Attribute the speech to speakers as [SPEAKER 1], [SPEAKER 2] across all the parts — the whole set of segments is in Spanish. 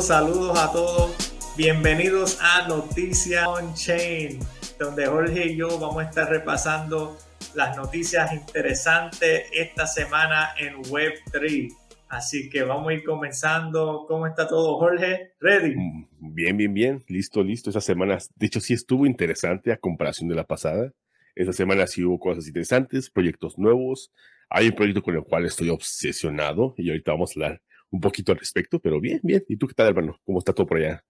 [SPEAKER 1] Saludos, a todos. Bienvenidos a Noticias On Chain, donde Jorge y yo vamos a estar repasando las noticias interesantes esta semana en Web3. Así que vamos a ir comenzando. ¿Cómo está todo, Jorge? ¿Ready? Mm,
[SPEAKER 2] bien, bien, bien. Listo, listo. Esta semana, de hecho, sí estuvo interesante a comparación de la pasada. Esta semana sí hubo cosas interesantes, proyectos nuevos. Hay un proyecto con el cual estoy obsesionado y ahorita vamos a hablar un poquito al respecto, pero bien, bien. ¿Y tú qué tal, hermano? ¿Cómo está todo por allá?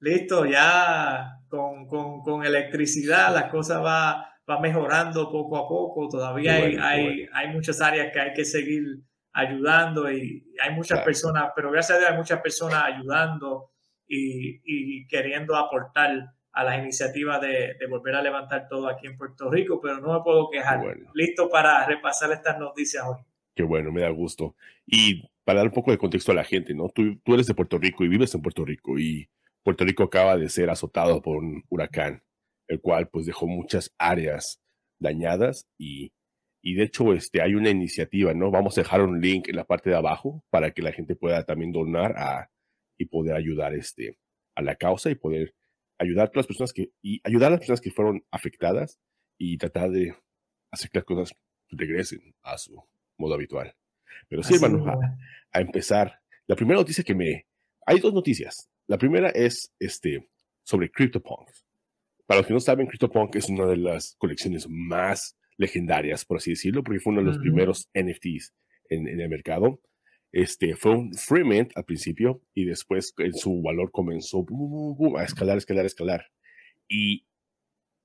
[SPEAKER 1] Listo, ya con, con, con electricidad las cosas va, va mejorando poco a poco. Todavía hay, hay, hay, muchas áreas que hay que seguir ayudando y hay muchas personas, pero gracias a Dios hay muchas personas ayudando y, y queriendo aportar a las iniciativas de, de, volver a levantar todo aquí en Puerto Rico, pero no me puedo quejar. Listo para repasar estas noticias hoy.
[SPEAKER 2] Qué bueno, me da gusto. Y para dar un poco de contexto a la gente, ¿no? Tú, tú eres de Puerto Rico y vives en Puerto Rico y Puerto Rico acaba de ser azotado por un huracán, el cual pues dejó muchas áreas dañadas y, y de hecho este, hay una iniciativa, ¿no? Vamos a dejar un link en la parte de abajo para que la gente pueda también donar a, y poder ayudar este, a la causa y poder ayudar a las personas que, y ayudar a las personas que fueron afectadas y tratar de hacer que las cosas regresen a su modo habitual. Pero sí, hermano, a, empezar. La primera noticia que me... Hay dos noticias. La primera es este, sobre CryptoPunk. Para los que no saben, CryptoPunk es una de las colecciones más legendarias, por así decirlo, porque fue uno de los primeros NFTs en, el mercado. Este, fue un free mint al principio y después en su valor comenzó a escalar, escalar, escalar. Y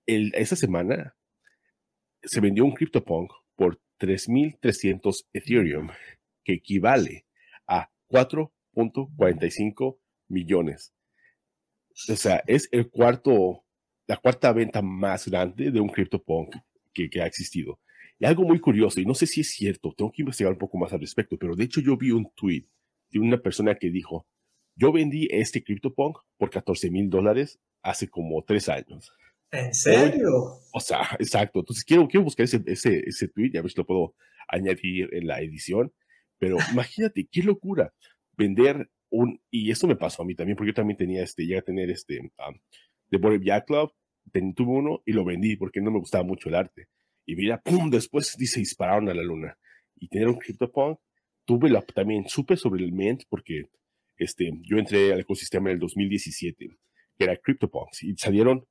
[SPEAKER 2] el, esa semana se vendió un CryptoPunk por 3.300 Ethereum, que equivale a 4.45 millones. O sea, es el cuarto, la cuarta venta más grande de un CryptoPunk que, que ha existido. Y algo muy curioso, y no sé si es cierto, tengo que investigar un poco más al respecto, pero de hecho yo vi un tweet de una persona que dijo, yo vendí este CryptoPunk por 14 mil dólares hace como tres años.
[SPEAKER 1] ¿En serio?
[SPEAKER 2] o sea, exacto. Entonces quiero, quiero buscar ese, ese, ese tweet y a ver si lo puedo añadir en la edición. Pero imagínate, qué locura vender un, y esto me pasó a mí también, porque yo también tenía este, ya a tener este, um, The Bored Jack Club, tuve uno y lo vendí porque no me gustaba mucho el arte. Y mira, pum, después dice dispararon a la luna. Y tener un CryptoPunk, tuve la, también, supe sobre el Mint porque este, yo entré al ecosistema en el 2017, que era CryptoPunks, y salieron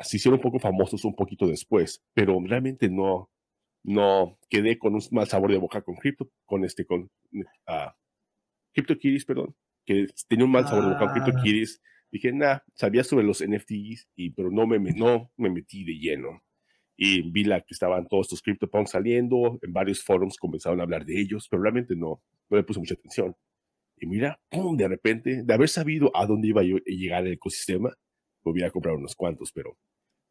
[SPEAKER 2] se hicieron un poco famosos un poquito después, pero realmente no, no quedé con un mal sabor de boca con Crypto, con este, con uh, CryptoKitties, perdón, que tenía un mal sabor de boca con. Ah. Dije, nah, sabía sobre los NFTs, y, pero no me, no me metí de lleno. Y vi la que estaban todos estos CryptoPunks saliendo, en varios foros comenzaron a hablar de ellos, pero realmente no, no le puse mucha atención. Y mira, ¡pum! de repente, de haber sabido a dónde iba a llegar el ecosistema, hubiera comprado unos cuantos, pero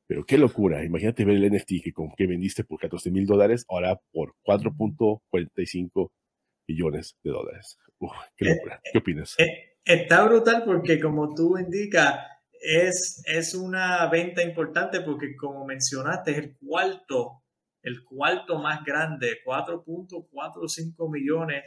[SPEAKER 2] pero qué locura. Imagínate ver el NFT que, con, que vendiste por 14 mil dólares, ahora por 4.45 millones de dólares. qué eh, locura. ¿Qué opinas?
[SPEAKER 1] Eh, está brutal porque, como tú indicas, es, es una venta importante porque, como mencionaste, es el cuarto, el cuarto más grande, 4.45 millones.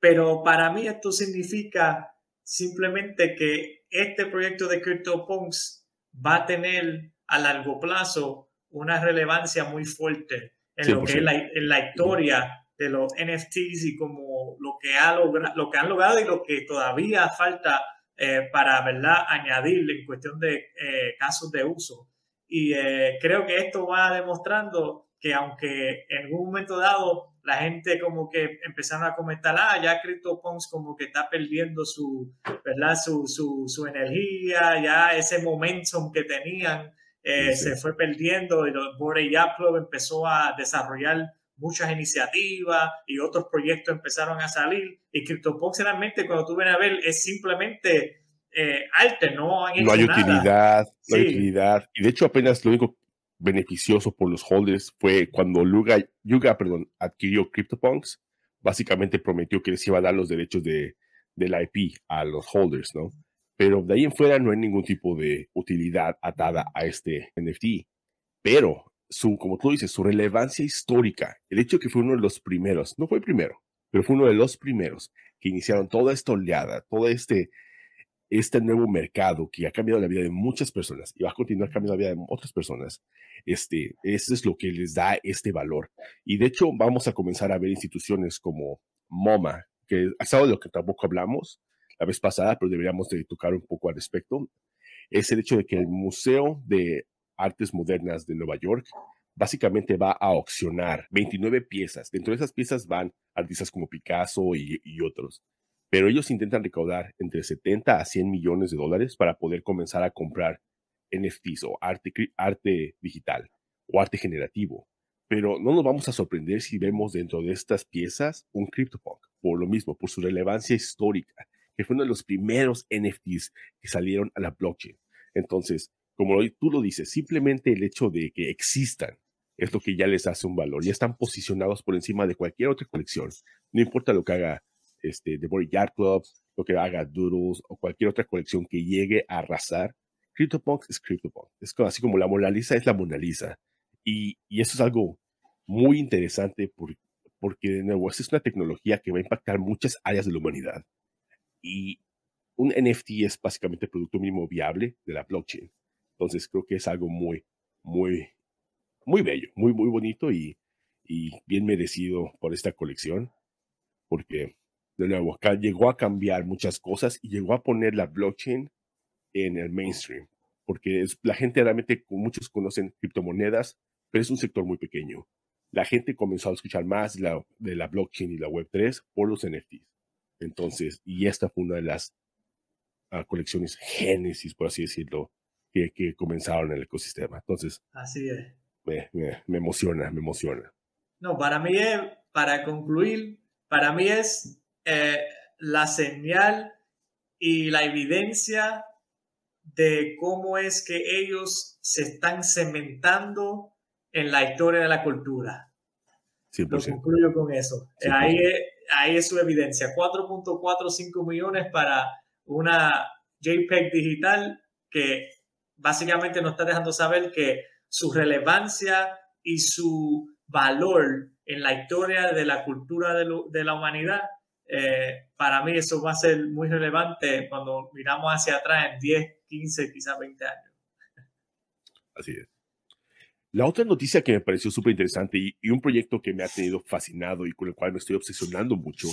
[SPEAKER 1] Pero para mí esto significa simplemente que este proyecto de CryptoPunks va a tener a largo plazo una relevancia muy fuerte en lo que es la, en la, historia de los NFTs y como lo que, ha lo que han logrado y lo que todavía falta eh, para ¿verdad? añadir en cuestión de eh, casos de uso. Y eh, creo que esto va demostrando que aunque en algún momento dado la gente como que empezaron a comentar, ah, ya CryptoPunks como que está perdiendo su, ¿verdad? Su, su, su energía, ya ese momentum que tenían eh, se fue perdiendo y los Bored Club empezó a desarrollar muchas iniciativas y otros proyectos empezaron a salir. Y CryptoPunks realmente cuando tú vienes a ver es simplemente eh, arte, no,
[SPEAKER 2] no hay utilidad, no hay utilidad. Y de hecho apenas lo único beneficioso por los holders fue cuando Yuga, Yuga perdón, adquirió CryptoPunks, básicamente prometió que les iba a dar los derechos de, del IP a los holders, ¿no? pero de ahí en fuera no hay ningún tipo de utilidad atada a este NFT. Pero, su, como tú dices, su relevancia histórica, el hecho de que fue uno de los primeros, no fue el primero, pero fue uno de los primeros que iniciaron toda esta oleada, todo este, este nuevo mercado que ha cambiado la vida de muchas personas y va a continuar cambiando la vida de otras personas, este, eso es lo que les da este valor. Y de hecho, vamos a comenzar a ver instituciones como MoMA, que ha estado de lo que tampoco hablamos la vez pasada, pero deberíamos de tocar un poco al respecto, es el hecho de que el Museo de Artes Modernas de Nueva York básicamente va a auccionar 29 piezas. Dentro de esas piezas van artistas como Picasso y, y otros pero ellos intentan recaudar entre 70 a 100 millones de dólares para poder comenzar a comprar NFTs o arte, arte digital o arte generativo. Pero no nos vamos a sorprender si vemos dentro de estas piezas un CryptoPunk, por lo mismo, por su relevancia histórica, que fue uno de los primeros NFTs que salieron a la blockchain. Entonces, como tú lo dices, simplemente el hecho de que existan es lo que ya les hace un valor. Ya están posicionados por encima de cualquier otra colección. No importa lo que haga este, The Body Yard Club, lo que haga Doodles o cualquier otra colección que llegue a arrasar, CryptoPunks es CryptoPunk. Es así como la Mona Lisa es la Mona Lisa. Y, y eso es algo muy interesante porque, de nuevo, esta es una tecnología que va a impactar muchas áreas de la humanidad. Y un NFT es básicamente el producto mínimo viable de la blockchain. Entonces creo que es algo muy, muy, muy bello, muy, muy bonito y, y bien merecido por esta colección. Porque de nuevo, llegó a cambiar muchas cosas y llegó a poner la blockchain en el mainstream, porque es, la gente realmente, muchos conocen criptomonedas, pero es un sector muy pequeño. La gente comenzó a escuchar más la, de la blockchain y la Web3 por los NFTs. Entonces, y esta fue una de las uh, colecciones génesis, por así decirlo, que, que, comenzaron en el ecosistema. Entonces,
[SPEAKER 1] así es.
[SPEAKER 2] Me, me, me emociona, me emociona.
[SPEAKER 1] No, para mí es, para concluir, para mí es eh, la señal y la evidencia de cómo es que ellos se están cementando en la historia de la cultura. Lo concluyo con eso. Ahí, es, ahí es su evidencia. 4.45 millones para una JPEG digital que básicamente nos está dejando saber que su relevancia y su valor en la historia de la cultura de, de la humanidad eh, para mí eso va a ser muy relevante cuando miramos hacia atrás en 10, 15, quizás 20 años.
[SPEAKER 2] Así es. La otra noticia que me pareció súper interesante y, un proyecto que me ha tenido fascinado y con el cual me estoy obsesionando mucho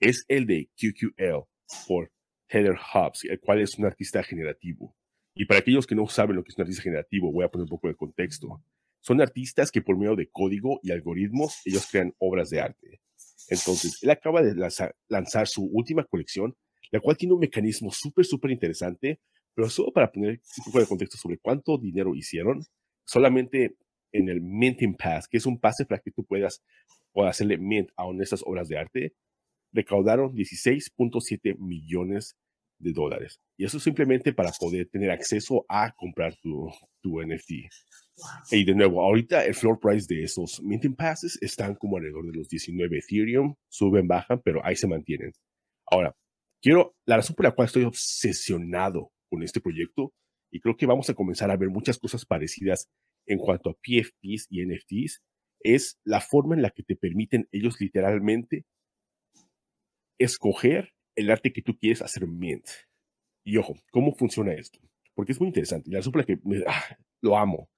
[SPEAKER 2] es el de QQL por Heather Hobbs, el cual es un artista generativo. Y para aquellos que no saben lo que es un artista generativo, voy a poner un poco de contexto. Son artistas que por medio de código y algoritmos ellos crean obras de arte. Entonces, él acaba de lanzar, su última colección, la cual tiene un mecanismo súper, súper interesante, pero solo para poner un poco de contexto sobre cuánto dinero hicieron, solamente en el Minting Pass, que es un pase para que tú puedas, hacerle mint a estas obras de arte, recaudaron 16.7 millones de dólares. Y eso simplemente para poder tener acceso a comprar tu, tu NFT. Y de nuevo, ahorita el floor price de esos minting passes están como alrededor de los 19 Ethereum, suben, bajan, pero ahí se mantienen. Ahora, quiero, la razón por la cual estoy obsesionado con este proyecto, y creo que vamos a comenzar a ver muchas cosas parecidas en cuanto a PFPs y NFTs, es la forma en la que te permiten ellos literalmente escoger el arte que tú quieres hacer mint. Y ojo, ¿cómo funciona esto? Porque es muy interesante. La razón por la que ah, lo amo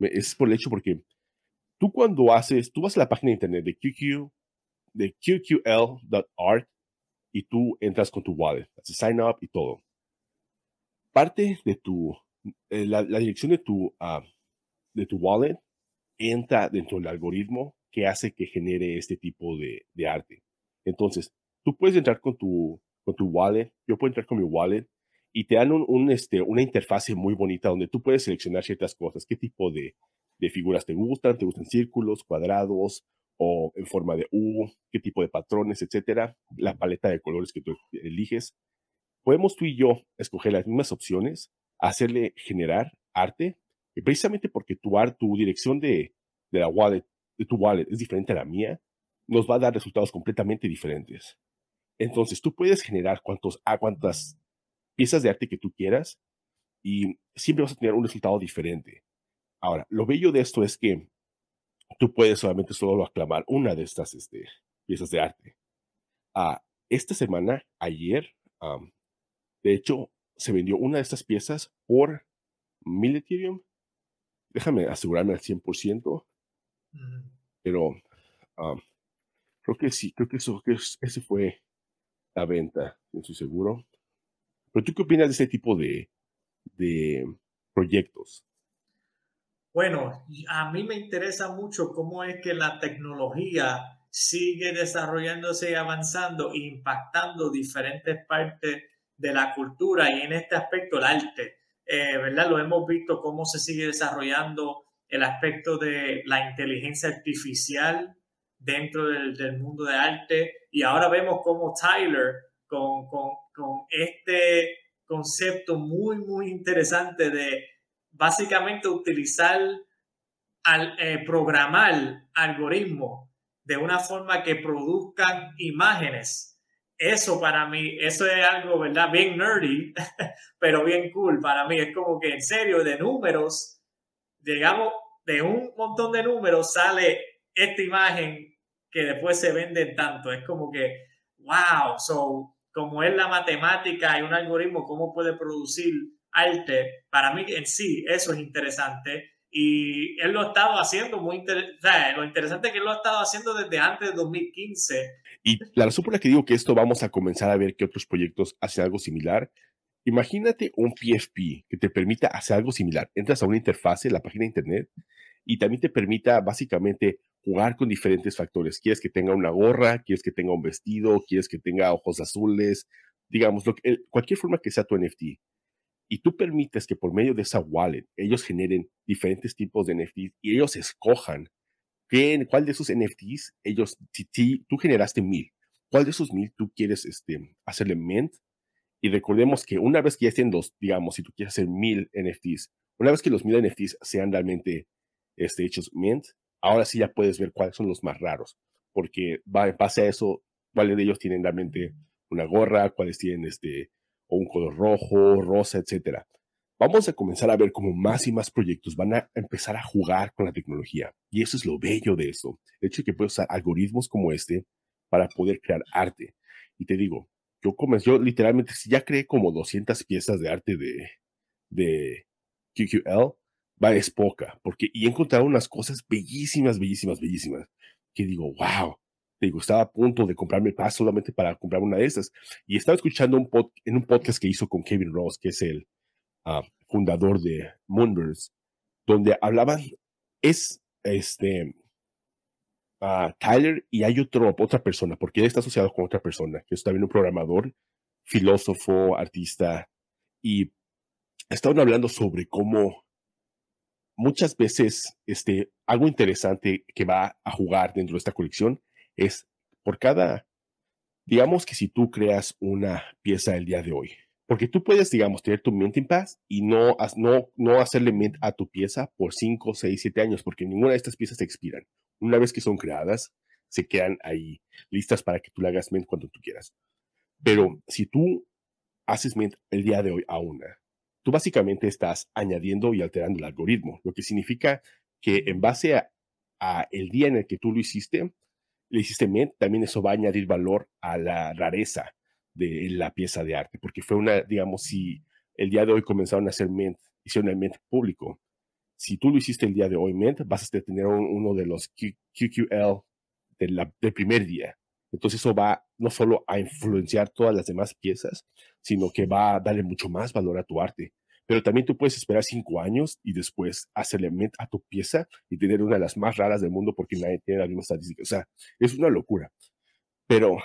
[SPEAKER 2] es por el hecho porque tú cuando haces, tú vas a la página de internet de QQ, de qql.art y tú entras con tu wallet, haces sign up y todo. Parte de tu, eh, la, dirección de tu, uh, de tu wallet entra dentro del algoritmo que hace que genere este tipo de, de arte. Entonces, tú puedes entrar con tu, con tu wallet, yo puedo entrar con mi wallet y te dan un, este, una interfase muy bonita donde tú puedes seleccionar ciertas cosas, qué tipo de, de figuras te gustan, te gustan círculos, cuadrados o en forma de U, qué tipo de patrones, etcétera, la paleta de colores que tú eliges. Podemos tú y yo escoger las mismas opciones, hacerle generar arte, y precisamente porque tu, art, tu dirección de, de la wallet, de tu wallet es diferente a la mía, nos va a dar resultados completamente diferentes. Entonces, tú puedes generar cuantos, a cuantas piezas de arte que tú quieras y siempre vas a tener un resultado diferente. Ahora, lo bello de esto es que tú puedes solamente solo aclamar una de estas este, piezas de arte. Ah, esta semana, ayer, de hecho, se vendió una de estas piezas por mil Ethereum. Déjame asegurarme al 100%, pero um, creo que sí, creo que eso, que ese fue la venta, no estoy seguro. Pero tú qué opinas de ese tipo de, proyectos?
[SPEAKER 1] Bueno, a mí me interesa mucho cómo es que la tecnología sigue desarrollándose y avanzando, impactando diferentes partes de la cultura y en este aspecto el arte, eh, ¿verdad? Lo hemos visto cómo se sigue desarrollando el aspecto de la inteligencia artificial dentro del, mundo de arte y ahora vemos cómo Tyler con, con, con este concepto muy, muy interesante de básicamente utilizar, al, eh, programar algoritmos de una forma que produzcan imágenes. Eso para mí, eso es algo, ¿verdad? Bien nerdy, pero bien cool para mí. Es como que en serio, de números, digamos, de un montón de números sale esta imagen que después se vende tanto. Es como que, wow, so, como es la matemática y un algoritmo, cómo puede producir arte, para mí en sí eso es interesante y él lo ha estado haciendo muy interesante, lo interesante es que él lo ha estado haciendo desde antes de 2015.
[SPEAKER 2] Y la razón por la que digo que esto vamos a comenzar a ver que otros proyectos hacen algo similar, imagínate un PFP que te permita hacer algo similar. Entras a una interfase, la página de internet, y también te permita básicamente jugar con diferentes factores. Quieres que tenga una gorra, quieres que tenga un vestido, quieres que tenga ojos azules, digamos, lo que, cualquier forma que sea tu NFT y tú permites que por medio de esa wallet ellos generen diferentes tipos de NFTs y ellos escojan qué, cuál de esos NFTs ellos, si, tú generaste mil, cuál de esos mil tú quieres este, hacerle mint. Y recordemos que una vez que ya estén dos, digamos, si tú quieres hacer mil NFTs, una vez que los mil NFTs sean realmente este, hechos mint, ahora sí ya puedes ver cuáles son los más raros, porque va en base a eso, cuáles de ellos tienen realmente una gorra, cuáles tienen este, o un color rojo, rosa, etcétera. Vamos a comenzar a ver cómo más y más proyectos van a empezar a jugar con la tecnología. Y eso es lo bello de esto. El hecho de que puedes usar algoritmos como este para poder crear arte. Y te digo, yo comencé, yo literalmente, si ya creé como 200 piezas de arte de, de QQL, va, es poca, porque y he encontrado unas cosas bellísimas, bellísimas, bellísimas, que digo, wow, digo, estaba a punto de comprarme el solamente para comprar una de esas. Y estaba escuchando un en un podcast que hizo con Kevin Ross, que es el ah, fundador de Moonbirds, donde hablaban, es este, uh, Tyler y hay otro, otra persona, porque él está asociado con otra persona, que es también un programador, filósofo, artista, y estaban hablando sobre cómo muchas veces este, algo interesante que va a jugar dentro de esta colección es por cada, digamos que si tú creas una pieza el día de hoy, porque tú puedes, digamos, tener tu minting pass y no, no, no hacerle mint a tu pieza por 5, 6, 7 años, porque ninguna de estas piezas se expiran. Una vez que son creadas, se quedan ahí listas para que tú le hagas mint cuando tú quieras. Pero si tú haces mint el día de hoy a una, tú básicamente estás añadiendo y alterando el algoritmo, lo que significa que en base a, a el día en el que tú lo hiciste, le hiciste mint, también eso va a añadir valor a la rareza de la pieza de arte, porque fue una, digamos, si el día de hoy comenzaron a hacer mint, hicieron el mint público, si tú lo hiciste el día de hoy mint, vas a tener uno de los QQL del primer día. Entonces eso va no solo a influenciar todas las demás piezas, sino que va a darle mucho más valor a tu arte pero también tú puedes esperar cinco años y después hacerle a tu pieza y tener una de las más raras del mundo porque nadie tiene la misma estadística. O sea, es una locura. Pero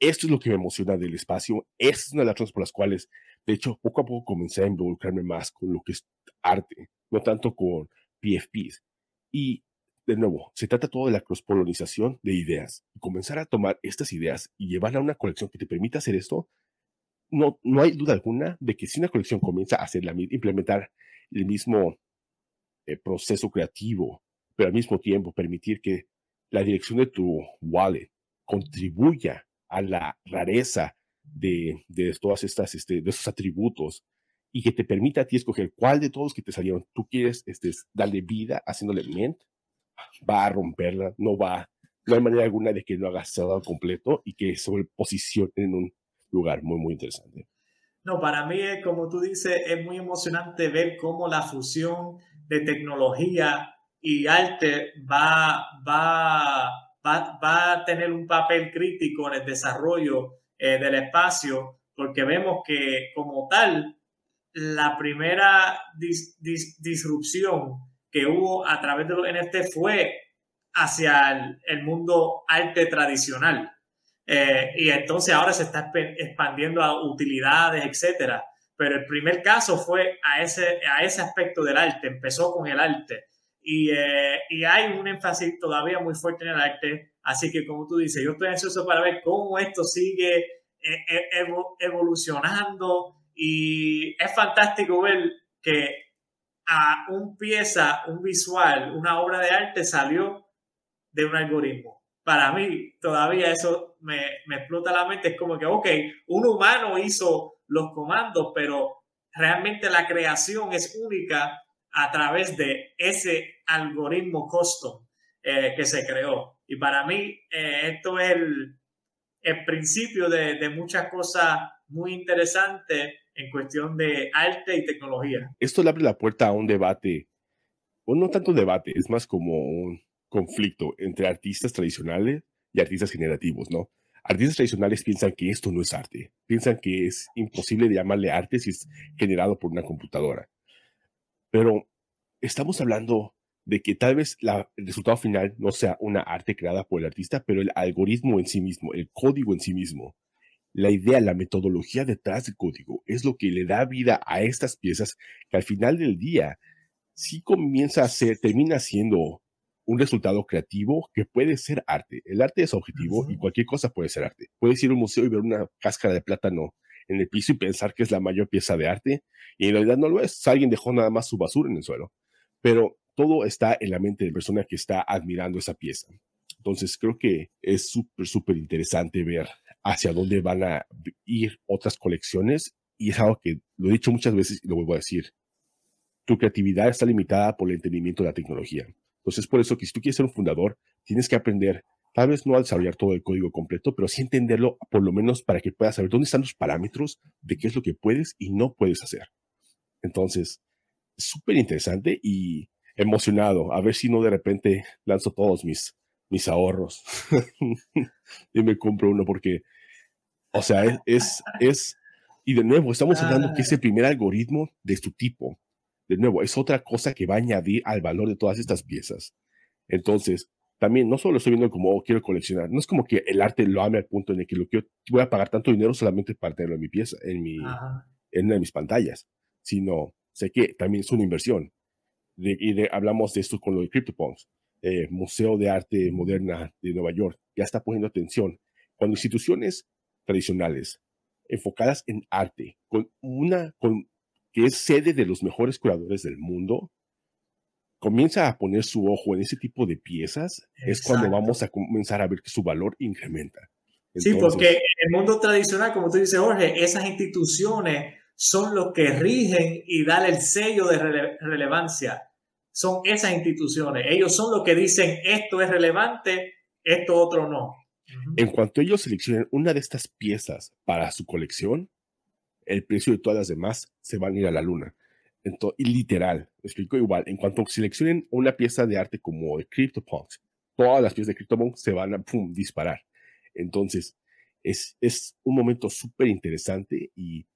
[SPEAKER 2] esto es lo que me emociona del espacio. Esta es una de las razones por las cuales, de hecho, poco a poco comencé a involucrarme más con lo que es arte, no tanto con PFPs. Y de nuevo, se trata todo de la cross-polonización de ideas. Comenzar a tomar estas ideas y llevarla a una colección que te permita hacer esto no, no hay duda alguna de que si una colección comienza a hacer la, implementar el mismo eh, proceso creativo, pero al mismo tiempo permitir que la dirección de tu wallet contribuya a la rareza de, de todas estas, este, de esos atributos y que te permita a ti escoger cuál de todos que te salieron tú quieres este, darle vida haciéndole mint, va a romperla, no va, no hay manera alguna de que lo hagas cerrado completo y que sobre posicione en un lugar muy, muy interesante.
[SPEAKER 1] No, para mí, es, como tú dices, es muy emocionante ver cómo la fusión de tecnología y arte va, va, va, a tener un papel crítico en el desarrollo eh, del espacio, porque vemos que como tal, la primera disrupción que hubo a través de los NFT fue hacia el, mundo arte tradicional. Eh, y entonces ahora se está expandiendo a utilidades, etcétera. Pero el primer caso fue a ese, a ese aspecto del arte, empezó con el arte. Y, eh, y, hay un énfasis todavía muy fuerte en el arte. Así que, como tú dices, yo estoy ansioso para ver cómo esto sigue eh, evolucionando. Y es fantástico ver que a un pieza, un visual, una obra de arte salió de un algoritmo. Para mí, todavía eso me, me explota la mente. Es como que, ok, un humano hizo los comandos, pero realmente la creación es única a través de ese algoritmo custom eh, que se creó. Y para mí, eh, esto es el, principio de, de, muchas cosas muy interesantes en cuestión de arte y tecnología.
[SPEAKER 2] Esto le abre la puerta a un debate, o no tanto debate, es más como un conflicto entre artistas tradicionales y artistas generativos, ¿no? Artistas tradicionales piensan que esto no es arte, piensan que es imposible llamarle arte si es generado por una computadora. Pero estamos hablando de que tal vez el resultado final no sea una arte creada por el artista, pero el algoritmo en sí mismo, el código en sí mismo, la idea, la metodología detrás del código es lo que le da vida a estas piezas que al final del día sí comienza a ser, termina siendo un resultado creativo que puede ser arte. El arte es objetivo y cualquier cosa puede ser arte. Puedes ir a un museo y ver una cáscara de plátano en el piso y pensar que es la mayor pieza de arte y en realidad no lo es. Alguien dejó nada más su basura en el suelo. Pero todo está en la mente de la persona que está admirando esa pieza. Entonces creo que es súper, súper interesante ver hacia dónde van a ir otras colecciones y es algo que lo he dicho muchas veces y lo vuelvo a decir. Tu creatividad está limitada por el entendimiento de la tecnología. Entonces, por eso que si tú quieres ser un fundador, tienes que aprender, tal vez no a desarrollar todo el código completo, pero sí entenderlo por lo menos para que puedas saber dónde están los parámetros de qué es lo que puedes y no puedes hacer. Entonces, súper interesante y emocionado. A ver si no de repente lanzo todos mis, mis ahorros y me compro uno porque, o sea, es, es, es, y de nuevo, estamos hablando que es el primer algoritmo de su tipo de nuevo, es otra cosa que va a añadir al valor de todas estas piezas. Entonces, también no solo estoy viendo como oh, quiero coleccionar, no es como que el arte lo ame al punto en el que lo quiero, voy a pagar tanto dinero solamente para tenerlo en mi pieza, en, mi, en una de mis pantallas, sino sé que también es una inversión. y hablamos de esto con lo de CryptoPunks, eh, Museo de Arte Moderna de Nueva York, ya está poniendo atención. Cuando instituciones tradicionales enfocadas en arte, con una, con que es sede de los mejores curadores del mundo, comienza a poner su ojo en ese tipo de piezas, es cuando vamos a comenzar a ver que su valor incrementa.
[SPEAKER 1] sí, porque en el mundo tradicional, como tú dices, Jorge, esas instituciones son los que rigen y dan el sello de relevancia. Son esas instituciones. Ellos son los que dicen esto es relevante, esto otro no.
[SPEAKER 2] En cuanto ellos seleccionen una de estas piezas para su colección, el precio de todas las demás se van a ir a la luna. Entonces, y literal, me explico igual, en cuanto seleccionen una pieza de arte como de CryptoPunks, todas las piezas de CryptoPunks se van a disparar. Entonces, es, es un momento súper interesante y,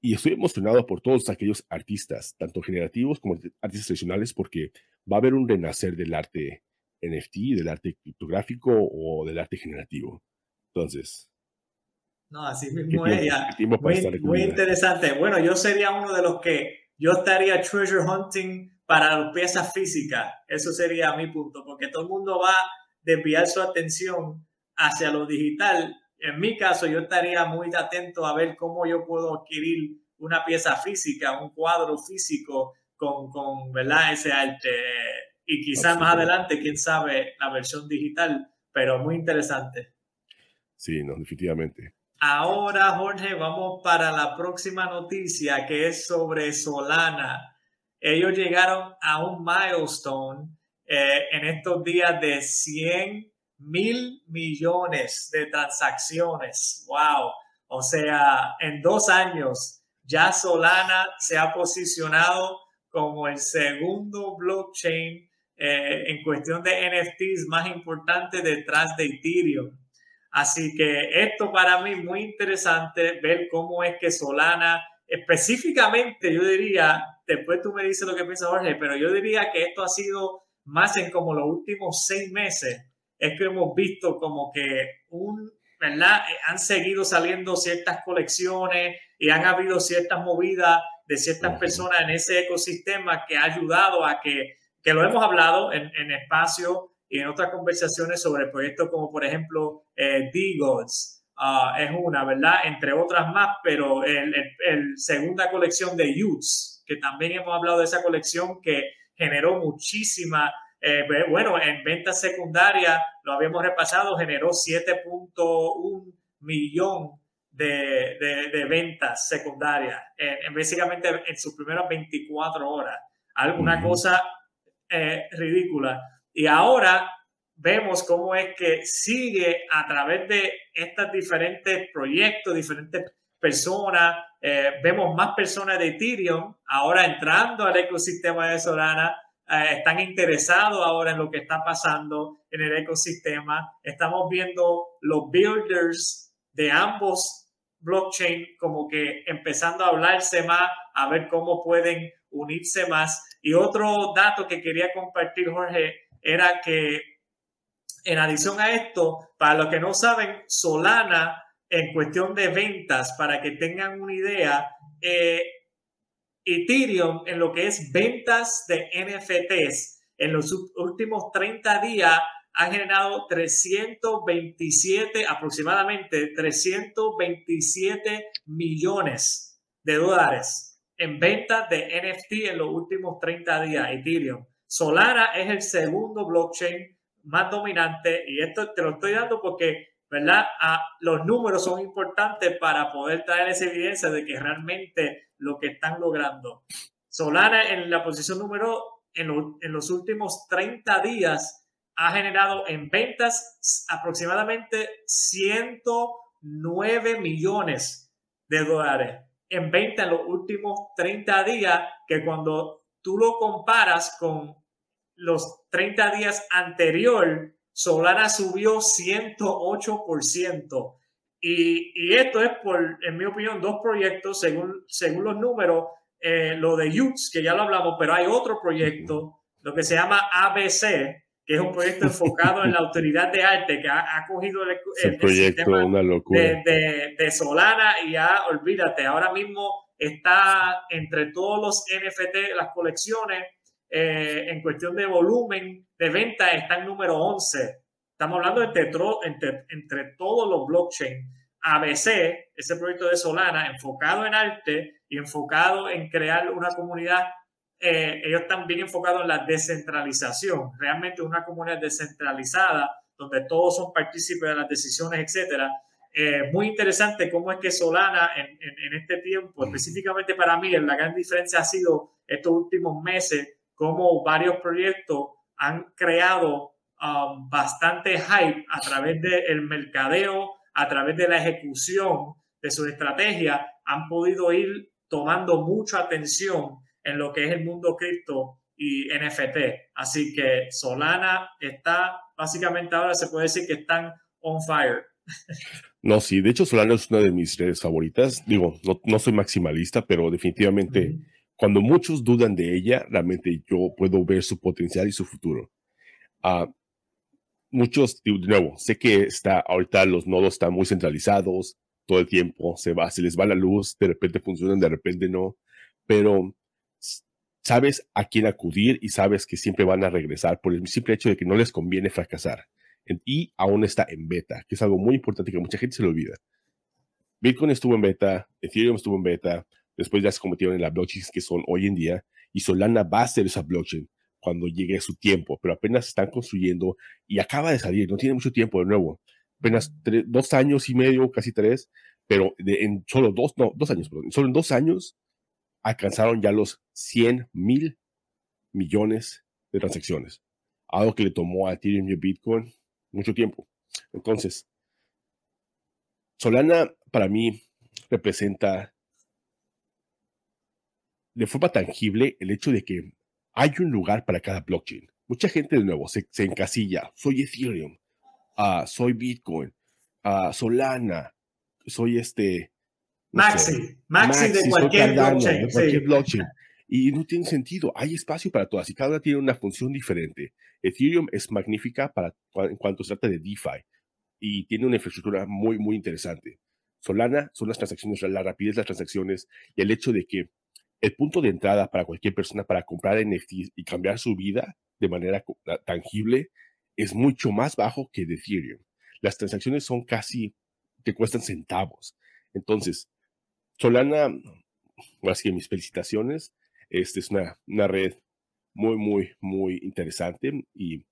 [SPEAKER 2] y estoy emocionado por todos aquellos artistas, tanto generativos como artistas tradicionales, porque va a haber un renacer del arte NFT, del arte criptográfico o del arte generativo. Entonces,
[SPEAKER 1] no, así mismo es. Muy, interesante. Bueno, yo sería uno de los que yo estaría treasure hunting para piezas físicas. Eso sería mi punto, porque todo el mundo va a desviar su atención hacia lo digital. En mi caso, yo estaría muy atento a ver cómo yo puedo adquirir una pieza física, un cuadro físico con, con ¿verdad? ese arte. Y quizás más adelante, quién sabe, la versión digital, pero muy interesante.
[SPEAKER 2] Sí, no, definitivamente.
[SPEAKER 1] Ahora, Jorge, vamos para la próxima noticia que es sobre Solana. Ellos llegaron a un milestone eh, en estos días de 100 mil millones de transacciones. ¡Wow! O sea, en dos años ya Solana se ha posicionado como el segundo blockchain eh, en cuestión de NFTs más importante detrás de Ethereum. Así que esto para mí muy interesante, ver cómo es que Solana, específicamente yo diría, después tú me dices lo que piensa Jorge, pero yo diría que esto ha sido más en como los últimos seis meses, es que hemos visto como que un, ¿verdad? Han seguido saliendo ciertas colecciones y han habido ciertas movidas de ciertas personas en ese ecosistema que ha ayudado a que, que lo hemos hablado en, en espacio y en otras conversaciones sobre proyectos como por ejemplo eh, D-Gods. Ah, es una, ¿verdad? Entre otras más, pero el, el, segunda colección de Youths, que también hemos hablado de esa colección que generó muchísima, eh, bueno, en ventas secundarias, lo habíamos repasado, generó 7.1 millón de, de, ventas secundarias, en, básicamente en sus primeras 24 horas. Alguna cosa eh, ridícula. Y ahora vemos cómo es que sigue a través de estos diferentes proyectos, diferentes personas, eh, vemos más personas de Ethereum ahora entrando al ecosistema de Solana, eh, están interesados ahora en lo que está pasando en el ecosistema. Estamos viendo los builders de ambos blockchain como que empezando a hablarse más, a ver cómo pueden unirse más. Y otro dato que quería compartir, Jorge, era que en adición a esto, para los que no saben, Solana en cuestión de ventas, para que tengan una idea, eh, Ethereum en lo que es ventas de NFTs en los últimos 30 días ha generado 327, aproximadamente 327 millones de dólares en ventas de NFT en los últimos 30 días, Ethereum. Solana es el segundo blockchain más dominante y esto te lo estoy dando porque, ¿verdad? los números son importantes para poder traer esa evidencia de que realmente lo que están logrando. Solana en la posición número, en, en los últimos 30 días, ha generado en ventas aproximadamente 109 millones de dólares en venta en los últimos 30 días, que cuando tú lo comparas con los 30 días anterior, Solana subió 108%. Y, y, esto es por, en mi opinión, dos proyectos, según, según los números, eh, lo de Utes, que ya lo hablamos, pero hay otro proyecto, lo que se llama ABC, que es un proyecto enfocado en la autoridad de arte, que ha, cogido el,
[SPEAKER 2] proyecto, una locura.
[SPEAKER 1] De, de, de, Solana y ya, olvídate, ahora mismo está entre todos los NFT, las colecciones, eh, en cuestión de volumen de venta está en número 11. Estamos hablando entre, entre, entre todos los blockchain. ABC, ese proyecto de Solana, enfocado en arte y enfocado en crear una comunidad, eh, ellos están bien enfocados en la descentralización, realmente una comunidad descentralizada donde todos son partícipes de las decisiones, etcétera. Eh, muy interesante cómo es que Solana en, en, este tiempo, específicamente para mí, la gran diferencia ha sido estos últimos meses, cómo varios proyectos han creado um, bastante hype a través del mercadeo, a través de la ejecución de su estrategia, han podido ir tomando mucha atención en lo que es el mundo cripto y NFT. Así que Solana está, básicamente ahora se puede decir que están on fire.
[SPEAKER 2] No, sí, de hecho Solana es una de mis redes favoritas. Digo, no, soy maximalista, pero definitivamente cuando muchos dudan de ella, realmente yo puedo ver su potencial y su futuro. Uh, muchos, de nuevo, sé que está ahorita los nodos están muy centralizados, todo el tiempo se va, se les va la luz, de repente funcionan, de repente no, pero sabes a quién acudir y sabes que siempre van a regresar por el simple hecho de que no les conviene fracasar. Y aún está en beta, que es algo muy importante que mucha gente se le olvida. Bitcoin estuvo en beta, Ethereum estuvo en beta, Después ya se convirtieron en la blockchain que son hoy en día y Solana va a ser esa blockchain cuando llegue su tiempo, pero apenas están construyendo y acaba de salir, no tiene mucho tiempo de nuevo, apenas dos años y medio, casi tres, pero en solo dos, no, dos años, perdón, solo en dos años alcanzaron ya los 100 mil millones de transacciones, algo que le tomó a Ethereum y Bitcoin mucho tiempo. Entonces, Solana para mí representa de forma tangible el hecho de que hay un lugar para cada blockchain. Mucha gente de nuevo se, encasilla, soy Ethereum, uh, soy Bitcoin, uh, Solana, soy este...
[SPEAKER 1] Maxi, Maxi, de cualquier blockchain.
[SPEAKER 2] De cualquier blockchain. Y no tiene sentido, hay espacio para todas y cada una tiene una función diferente. Ethereum es magnífica para, en cuanto se trata de DeFi y tiene una infraestructura muy, muy interesante. Solana son las transacciones, la rapidez de las transacciones y el hecho de que el punto de entrada para cualquier persona para comprar NFTs y cambiar su vida de manera tangible es mucho más bajo que de Ethereum. Las transacciones son casi, te cuestan centavos. Entonces, Solana, así que mis felicitaciones. Esta es una, una red muy, muy, muy interesante y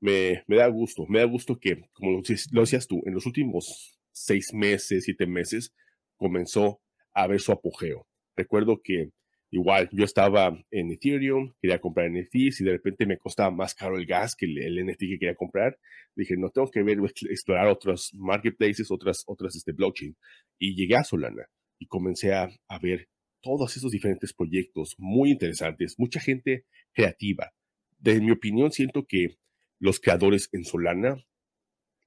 [SPEAKER 2] me, me, da gusto, me da gusto que, como lo, lo decías tú, en los últimos seis meses, siete meses, comenzó a ver su apogeo. Recuerdo que Igual, yo estaba en Ethereum, quería comprar NFTs y de repente me costaba más caro el gas que el, NFT que quería comprar. Dije, no tengo que ver, explorar otros marketplaces, otras, otras este, blockchain. Y llegué a Solana y comencé a, a ver todos esos diferentes proyectos muy interesantes, mucha gente creativa. De mi opinión, siento que los creadores en Solana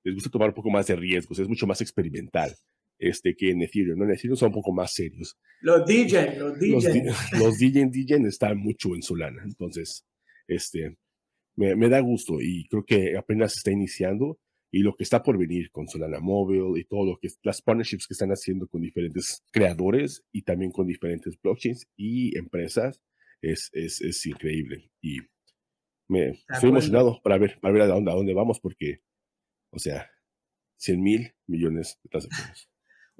[SPEAKER 2] les gusta tomar un poco más de riesgos, es mucho más experimental este, que en Ethereum. ¿no? En Ethereum son un poco más serios.
[SPEAKER 1] Los DJ, los DJ.
[SPEAKER 2] Los, DJ, DJ están mucho en Solana. Entonces, este, me, me, da gusto y creo que apenas está iniciando y lo que está por venir con Solana Mobile y todo lo que las partnerships que están haciendo con diferentes creadores y también con diferentes blockchains y empresas es, es, es increíble y me estoy emocionado para ver, para ver a dónde, a dónde vamos porque, o sea, 100 mil millones de transacciones.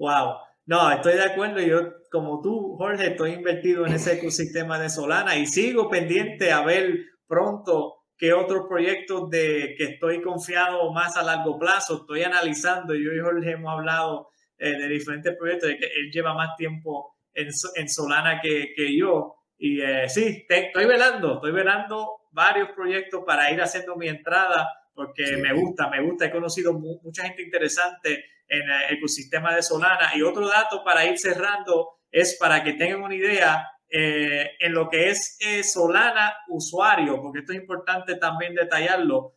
[SPEAKER 1] Wow. No, estoy de acuerdo. Yo, como tú, Jorge, estoy invertido en ese ecosistema de Solana y sigo pendiente a ver pronto qué otros proyectos de que estoy confiado más a largo plazo. Estoy analizando. Yo y Jorge hemos hablado eh, de diferentes proyectos, de que él lleva más tiempo en, en Solana que, que, yo. Y eh, sí, estoy velando, estoy velando varios proyectos para ir haciendo mi entrada porque me gusta, me gusta. He conocido mucha gente interesante en el ecosistema de Solana. Y otro dato para ir cerrando es para que tengan una idea eh, en lo que es eh, Solana usuario, porque esto es importante también detallarlo,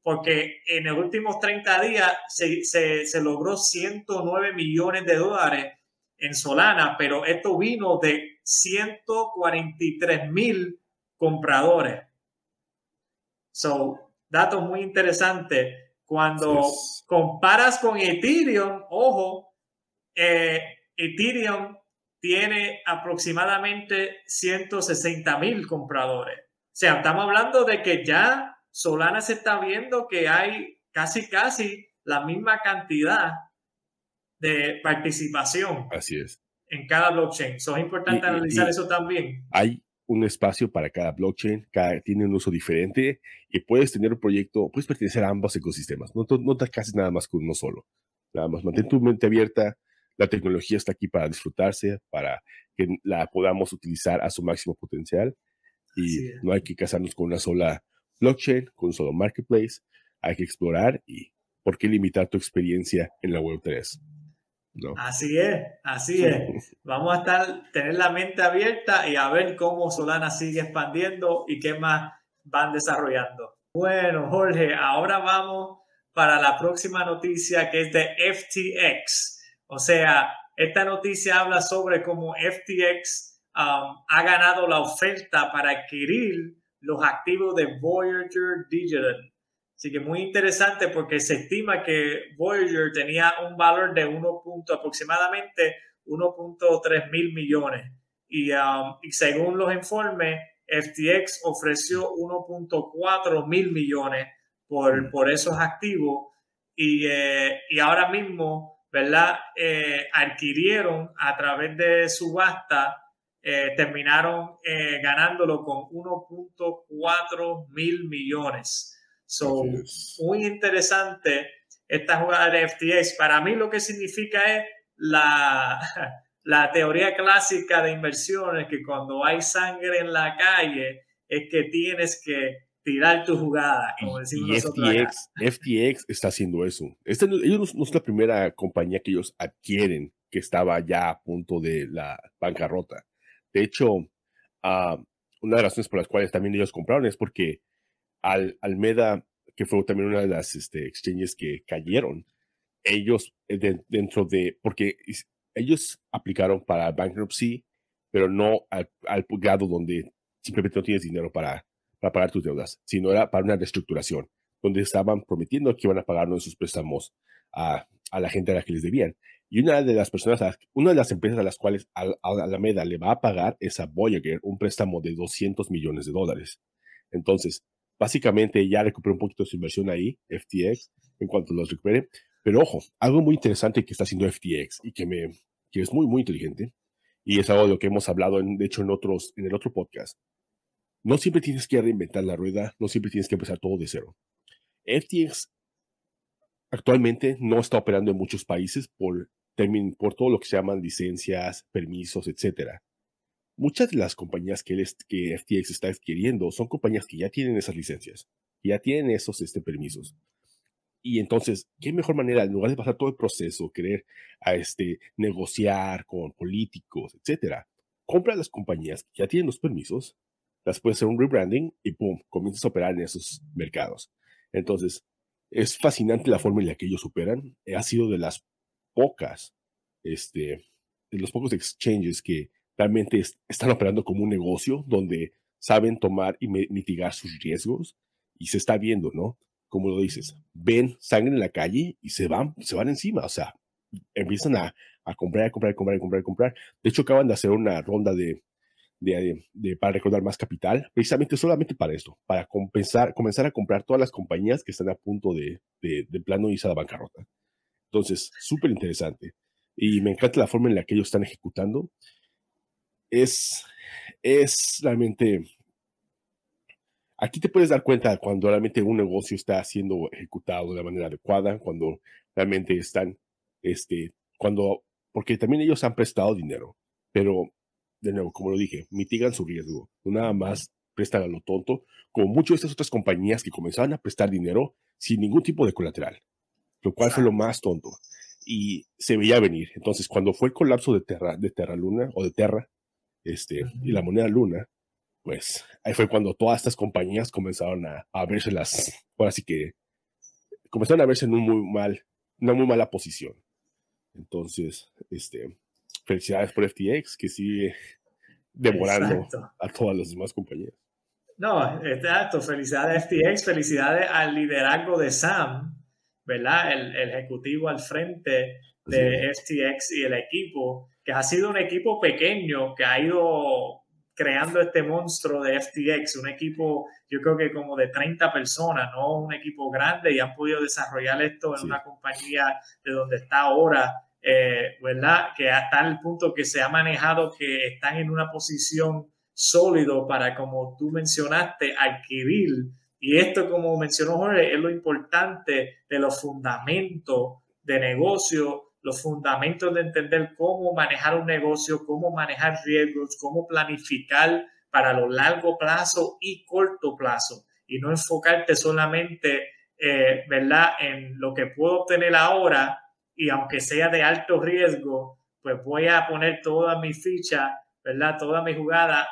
[SPEAKER 1] porque en los últimos 30 días se, se, se logró 109 millones de dólares en Solana, pero esto vino de 143 mil compradores. So, datos muy interesantes. Cuando comparas con Ethereum, ojo, eh, Ethereum tiene aproximadamente 160 mil compradores. O sea, estamos hablando de que ya Solana se está viendo que hay casi, casi la misma cantidad de participación.
[SPEAKER 2] Así es.
[SPEAKER 1] En cada blockchain. So, es importante analizar eso también.
[SPEAKER 2] Hay un espacio para cada blockchain, cada tiene un uso diferente y puedes tener un proyecto, puedes pertenecer a ambos ecosistemas, no, no te cases nada más con uno solo, nada más mantén tu mente abierta, la tecnología está aquí para disfrutarse, para que la podamos utilizar a su máximo potencial y no hay que casarnos con una sola blockchain, con un solo marketplace, hay que explorar y por qué limitar tu experiencia en la Web3.
[SPEAKER 1] Así es, así es. Vamos a estar, tener la mente abierta y a ver cómo Solana sigue expandiendo y qué más van desarrollando. Bueno, Jorge, ahora vamos para la próxima noticia que es de FTX. O sea, esta noticia habla sobre cómo FTX um, ha ganado la oferta para adquirir los activos de Voyager Digital. Así que muy interesante porque se estima que Voyager tenía un valor de 1. aproximadamente 1.3 mil millones. Y, um, y, según los informes, FTX ofreció 1.4 mil millones por, mm. por, esos activos. Y, eh, y ahora mismo, ¿verdad? Eh, adquirieron a través de subasta, eh, terminaron ganándolo con 1.4 mil millones. So, muy interesante esta jugada de FTX. Para mí lo que significa es la, la teoría clásica de inversiones, que cuando hay sangre en la calle es que tienes que tirar tu jugada, como decimos nosotros.
[SPEAKER 2] FTX, FTX está haciendo eso. Este, ellos no, es la primera compañía que ellos adquieren que estaba ya a punto de la bancarrota. De hecho, uh, una de las razones por las cuales también ellos compraron es porque Al, Almeda, que fue también una de las este, exchanges que cayeron, ellos eh, dentro de, porque ellos aplicaron para bankruptcy, pero no al, al grado donde simplemente no tienes dinero para para pagar tus deudas, sino era para una reestructuración, donde estaban prometiendo que iban a pagar sus préstamos a, a, la gente a la que les debían. Y una de las personas, una de las empresas a las cuales Alameda le va a pagar es a Voyager un préstamo de 200 millones de dólares. Entonces, básicamente ya recuperó un poquito su inversión ahí, FTX, en cuanto los recupere. Pero ojo, algo muy interesante que está haciendo FTX y que, me, es muy, muy inteligente, y es algo de lo que hemos hablado, en, de hecho, en, otros, en el otro podcast, no siempre tienes que reinventar la rueda, no siempre tienes que empezar todo de cero. FTX actualmente no está operando en muchos países por, por todo lo que se llaman licencias, permisos, etc. Muchas de las compañías que, que FTX está adquiriendo son compañías que ya tienen esas licencias, que ya tienen esos este, permisos. Y entonces, ¿qué mejor manera, en lugar de pasar todo el proceso, querer a este, negociar con políticos, etcétera, compra las compañías que ya tienen los permisos las puedes hacer un rebranding y pum, comienzas a operar en esos mercados. Entonces, es fascinante la forma en la que ellos operan. Ha sido de las pocas, este, de los pocos exchanges que realmente están operando como un negocio donde saben tomar y mitigar sus riesgos y se está viendo, ¿no? Como lo dices, ven sangre en la calle y se van, se van encima, o sea, empiezan a, a comprar, a comprar, a comprar, a comprar, a comprar. De hecho, acaban de hacer una ronda de, de, para recordar más capital, precisamente solamente para esto, para compensar, comenzar a comprar todas las compañías que están a punto de, de, plano irse a la bancarrota. Entonces, súper interesante. Y me encanta la forma en la que ellos están ejecutando. Es, es realmente... Aquí te puedes dar cuenta cuando realmente un negocio está siendo ejecutado de la manera adecuada, cuando realmente están, este, cuando, porque también ellos han prestado dinero, pero de nuevo, como lo dije, mitigan su riesgo. No nada más prestan a lo tonto, como muchas de estas otras compañías que comenzaban a prestar dinero sin ningún tipo de colateral, lo cual fue lo más tonto. Y se veía venir. Entonces, cuando fue el colapso de Terra, de Terra Luna o de Terra, este, y la moneda Luna, pues ahí fue cuando todas estas compañías comenzaron a, a verse las, ahora sí que comenzaron a verse en un muy mal, una muy mala posición. Entonces, este, felicidades por FTX, que sigue demorando a todas las demás compañías.
[SPEAKER 1] No, exacto. Felicidades FTX, felicidades al liderazgo de Sam, ¿verdad? El, ejecutivo al frente de FTX y el equipo, que ha sido un equipo pequeño que ha ido creando este monstruo de FTX, un equipo yo creo que como de 30 personas, no un equipo grande y han podido desarrollar esto en una compañía de donde está ahora eh, ¿verdad? Que hasta el punto que se ha manejado que están en una posición sólido para, como tú mencionaste, adquirir. Y esto, como mencionó Jorge, es lo importante de los fundamentos de negocio, los fundamentos de entender cómo manejar un negocio, cómo manejar riesgos, cómo planificar para lo largo plazo y corto plazo. Y no enfocarte solamente, eh, ¿verdad?, en lo que puedo obtener ahora, y aunque sea de alto riesgo, pues voy a poner toda mi ficha, ¿verdad? Toda mi jugada,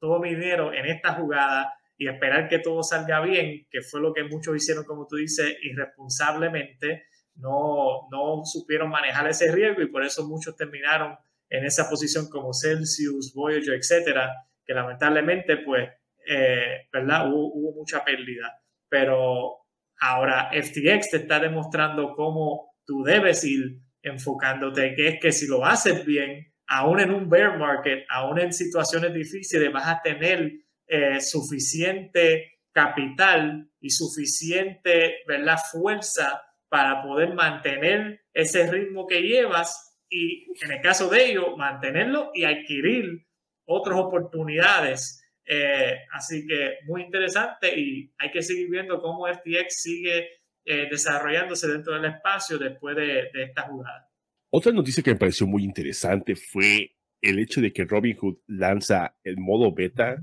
[SPEAKER 1] todo mi dinero en esta jugada y esperar que todo salga bien, que fue lo que muchos hicieron, como tú dices, irresponsablemente, no, no supieron manejar ese riesgo y por eso muchos terminaron en esa posición como Celsius, Voyager, etcétera, que lamentablemente, pues, eh, ¿verdad? Hubo, mucha pérdida. Pero ahora FTX te está demostrando cómo tú debes ir enfocándote, que es que si lo haces bien, aún en un bear market, aún en situaciones difíciles, vas a tener eh, suficiente capital y suficiente ¿verdad? fuerza para poder mantener ese ritmo que llevas y en el caso de ello, mantenerlo y adquirir otras oportunidades. Eh, así que muy interesante y hay que seguir viendo cómo FTX sigue eh, desarrollándose dentro del espacio después de, esta jugada.
[SPEAKER 2] Otra noticia que me pareció muy interesante fue el hecho de que Robinhood lanza el modo beta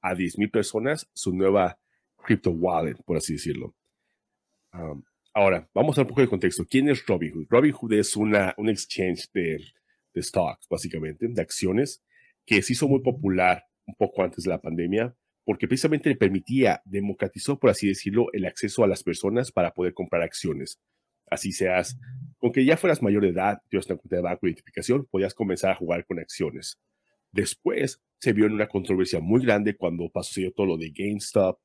[SPEAKER 2] a 10.000 personas, su nueva crypto wallet, por así decirlo. Ahora, vamos a un poco de contexto. ¿Quién es Robinhood? Robinhood es una, un exchange de, de stocks, básicamente, de acciones, que se hizo muy popular un poco antes de la pandemia, porque precisamente le permitía, democratizó, por así decirlo, el acceso a las personas para poder comprar acciones. Así seas, con que ya fueras mayor de edad, tuvieras una cuenta de banco de identificación, podías comenzar a jugar con acciones. Después se vio en una controversia muy grande cuando pasó todo lo de GameStop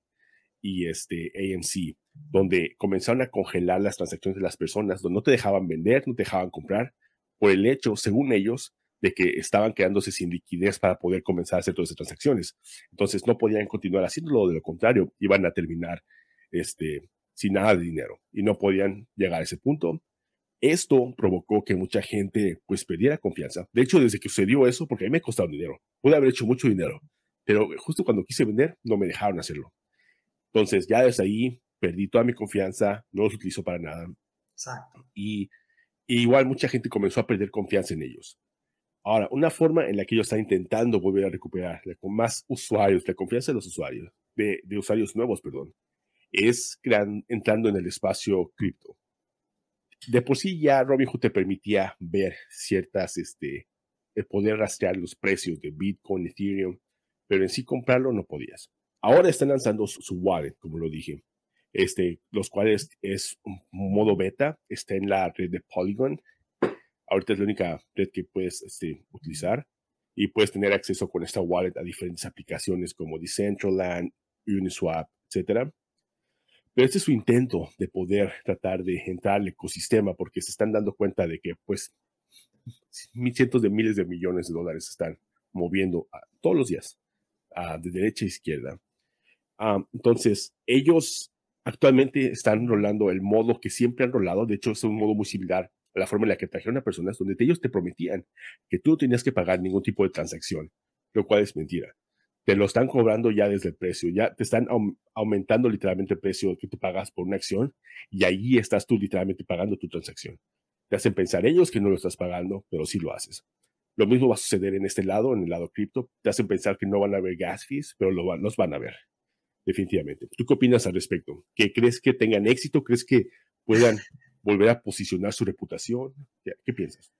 [SPEAKER 2] y este AMC, donde comenzaron a congelar las transacciones de las personas, donde no te dejaban vender, no te dejaban comprar, por el hecho, según ellos, de que estaban quedándose sin liquidez para poder comenzar a hacer todas esas transacciones. Entonces no podían continuar haciéndolo, de lo contrario, iban a terminar este, sin nada de dinero y no podían llegar a ese punto. Esto provocó que mucha gente pues perdiera confianza. De hecho, desde que sucedió eso, porque a mí me costado dinero, pude haber hecho mucho dinero, pero justo cuando quise vender no me dejaron hacerlo. Entonces ya desde ahí perdí toda mi confianza, no los utilizo para nada.
[SPEAKER 1] Exacto.
[SPEAKER 2] Y, y igual mucha gente comenzó a perder confianza en ellos. Ahora, una forma en la que ellos están intentando volver a recuperar con más usuarios, la confianza de los usuarios, de, de usuarios nuevos, perdón, es entrando en el espacio cripto. De por sí ya Robinhood te permitía ver ciertas, este, el poder rastrear los precios de Bitcoin, Ethereum, pero en sí comprarlo no podías. Ahora están lanzando su, wallet, como lo dije, este, los cuales es un modo beta, está en la red de Polygon. Ahorita es la única red que puedes este, utilizar y puedes tener acceso con esta wallet a diferentes aplicaciones como Decentraland, Uniswap, etcétera. Pero este es su intento de poder tratar de entrar al ecosistema porque se están dando cuenta de que pues cientos de miles de millones de dólares están moviendo todos los días de derecha a izquierda. Entonces, ellos actualmente están rolando el modo que siempre han rolado. De hecho, es un modo muy similar a la forma en la que trajeron a personas donde ellos te prometían que tú no tenías que pagar ningún tipo de transacción, lo cual es mentira te lo están cobrando ya desde el precio, ya te están aumentando literalmente el precio que tú pagas por una acción y ahí estás tú literalmente pagando tu transacción. Te hacen pensar ellos que no lo estás pagando, pero sí lo haces. Lo mismo va a suceder en este lado, en el lado cripto. Te hacen pensar que no van a haber gas fees, pero lo los van a ver. Definitivamente. ¿Tú qué opinas al respecto? ¿Qué crees que tengan éxito? ¿Crees que puedan volver a posicionar su reputación? ¿Qué piensas?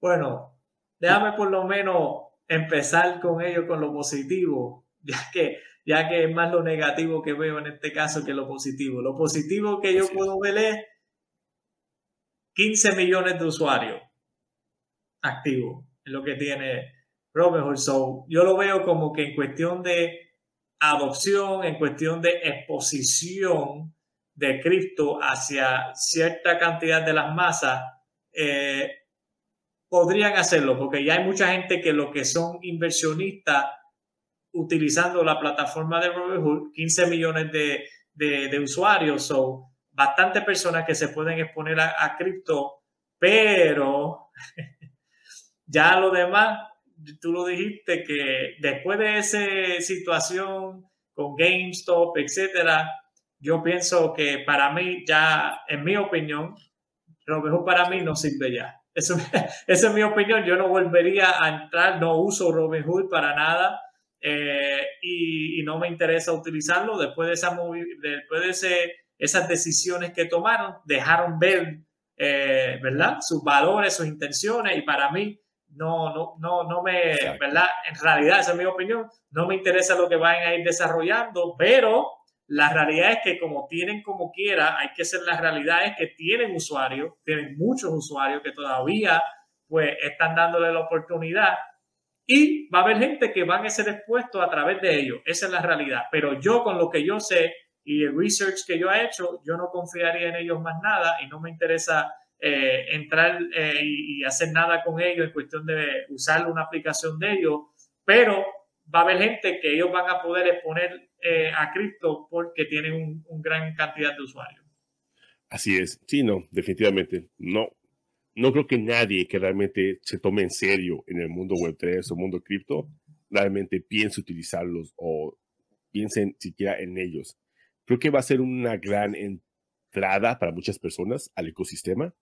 [SPEAKER 1] Bueno, déjame por lo menos empezar con ello con lo positivo, ya que, ya que es más lo negativo que veo en este caso que lo positivo. Lo positivo que yo puedo ver es 15 millones de usuarios activos, es lo que tiene Robinhood. So, yo lo veo como que en cuestión de adopción, en cuestión de exposición de cripto hacia cierta cantidad de las masas, eh, podrían hacerlo, porque ya hay mucha gente que lo que son inversionistas utilizando la plataforma de Robinhood, 15 millones de, de, usuarios, son bastantes personas que se pueden exponer a, cripto, pero ya lo demás, tú lo dijiste, que después de esa situación con GameStop, etcétera, yo pienso que para mí ya, en mi opinión, Robinhood para mí no sirve ya. Eso, esa es mi opinión. Yo no volvería a entrar, no uso Robinhood para nada eh, y, no me interesa utilizarlo. Después de, esa después de esas decisiones que tomaron, dejaron ver, eh, ¿verdad? Sus valores, sus intenciones y para mí no, no, no, no me, ¿verdad? En realidad, esa es mi opinión. No me interesa lo que vayan a ir desarrollando, pero la realidad es que como tienen como quiera, hay que ser la realidad es que tienen usuarios, tienen muchos usuarios que todavía pues están dándole la oportunidad y va a haber gente que van a ser expuestos a través de ellos. Esa es la realidad. Pero yo con lo que yo sé y el research que yo he hecho, yo no confiaría en ellos más nada y no me interesa eh, entrar eh, y hacer nada con ellos en cuestión de usar una aplicación de ellos. Pero va a haber gente que ellos van a poder exponer eh, a cripto porque tienen una un gran cantidad de usuarios.
[SPEAKER 2] Así es, sí, no, definitivamente, no, no creo que nadie que realmente se tome en serio en el mundo Web3 o mundo cripto realmente piense utilizarlos o piensen siquiera en ellos. Creo que va a ser una gran entrada para muchas personas al ecosistema,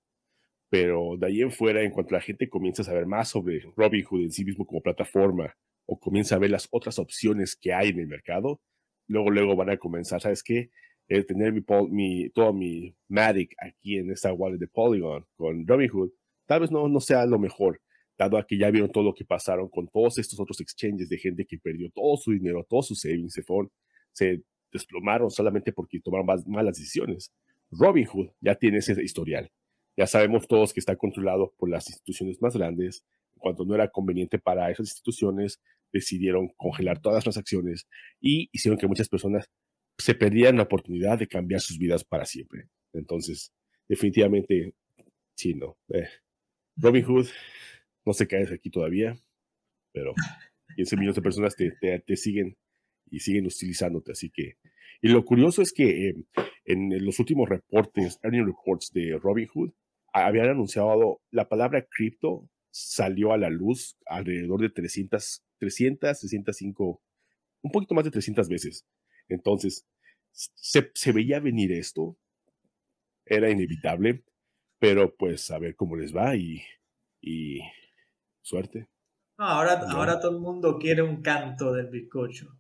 [SPEAKER 2] pero de ahí en fuera, en cuanto la gente comienza a saber más sobre Robinhood en sí mismo como plataforma o comienza a ver las otras opciones que hay en el mercado, luego, luego van a comenzar, ¿sabes qué? El tener mi, mi, todo mi Matic aquí en esta wallet de Polygon con Robinhood, tal vez no, no sea lo mejor, dado a que ya vieron todo lo que pasaron con todos estos otros exchanges de gente que perdió todo su dinero, todos sus savings, se fueron, se desplomaron solamente porque tomaron malas decisiones. Robinhood ya tiene ese historial. Ya sabemos todos que está controlado por las instituciones más grandes. Cuando no era conveniente para esas instituciones, decidieron congelar todas las transacciones y hicieron que muchas personas se perdieran la oportunidad de cambiar sus vidas para siempre. Entonces, definitivamente, sí, no. Eh, Robinhood, no se caes aquí todavía, pero 15 millones de personas te, te siguen y siguen utilizándote. Así que, y lo curioso es que eh, en los últimos reportes, earning reports de Robinhood, habían anunciado la palabra cripto salió a la luz alrededor de 300, 300, 305, un poquito más de 300 veces. Entonces, se, se veía venir esto, era inevitable, pero pues a ver cómo les va y, y suerte.
[SPEAKER 1] ahora, ahora todo el mundo quiere un canto del bizcocho.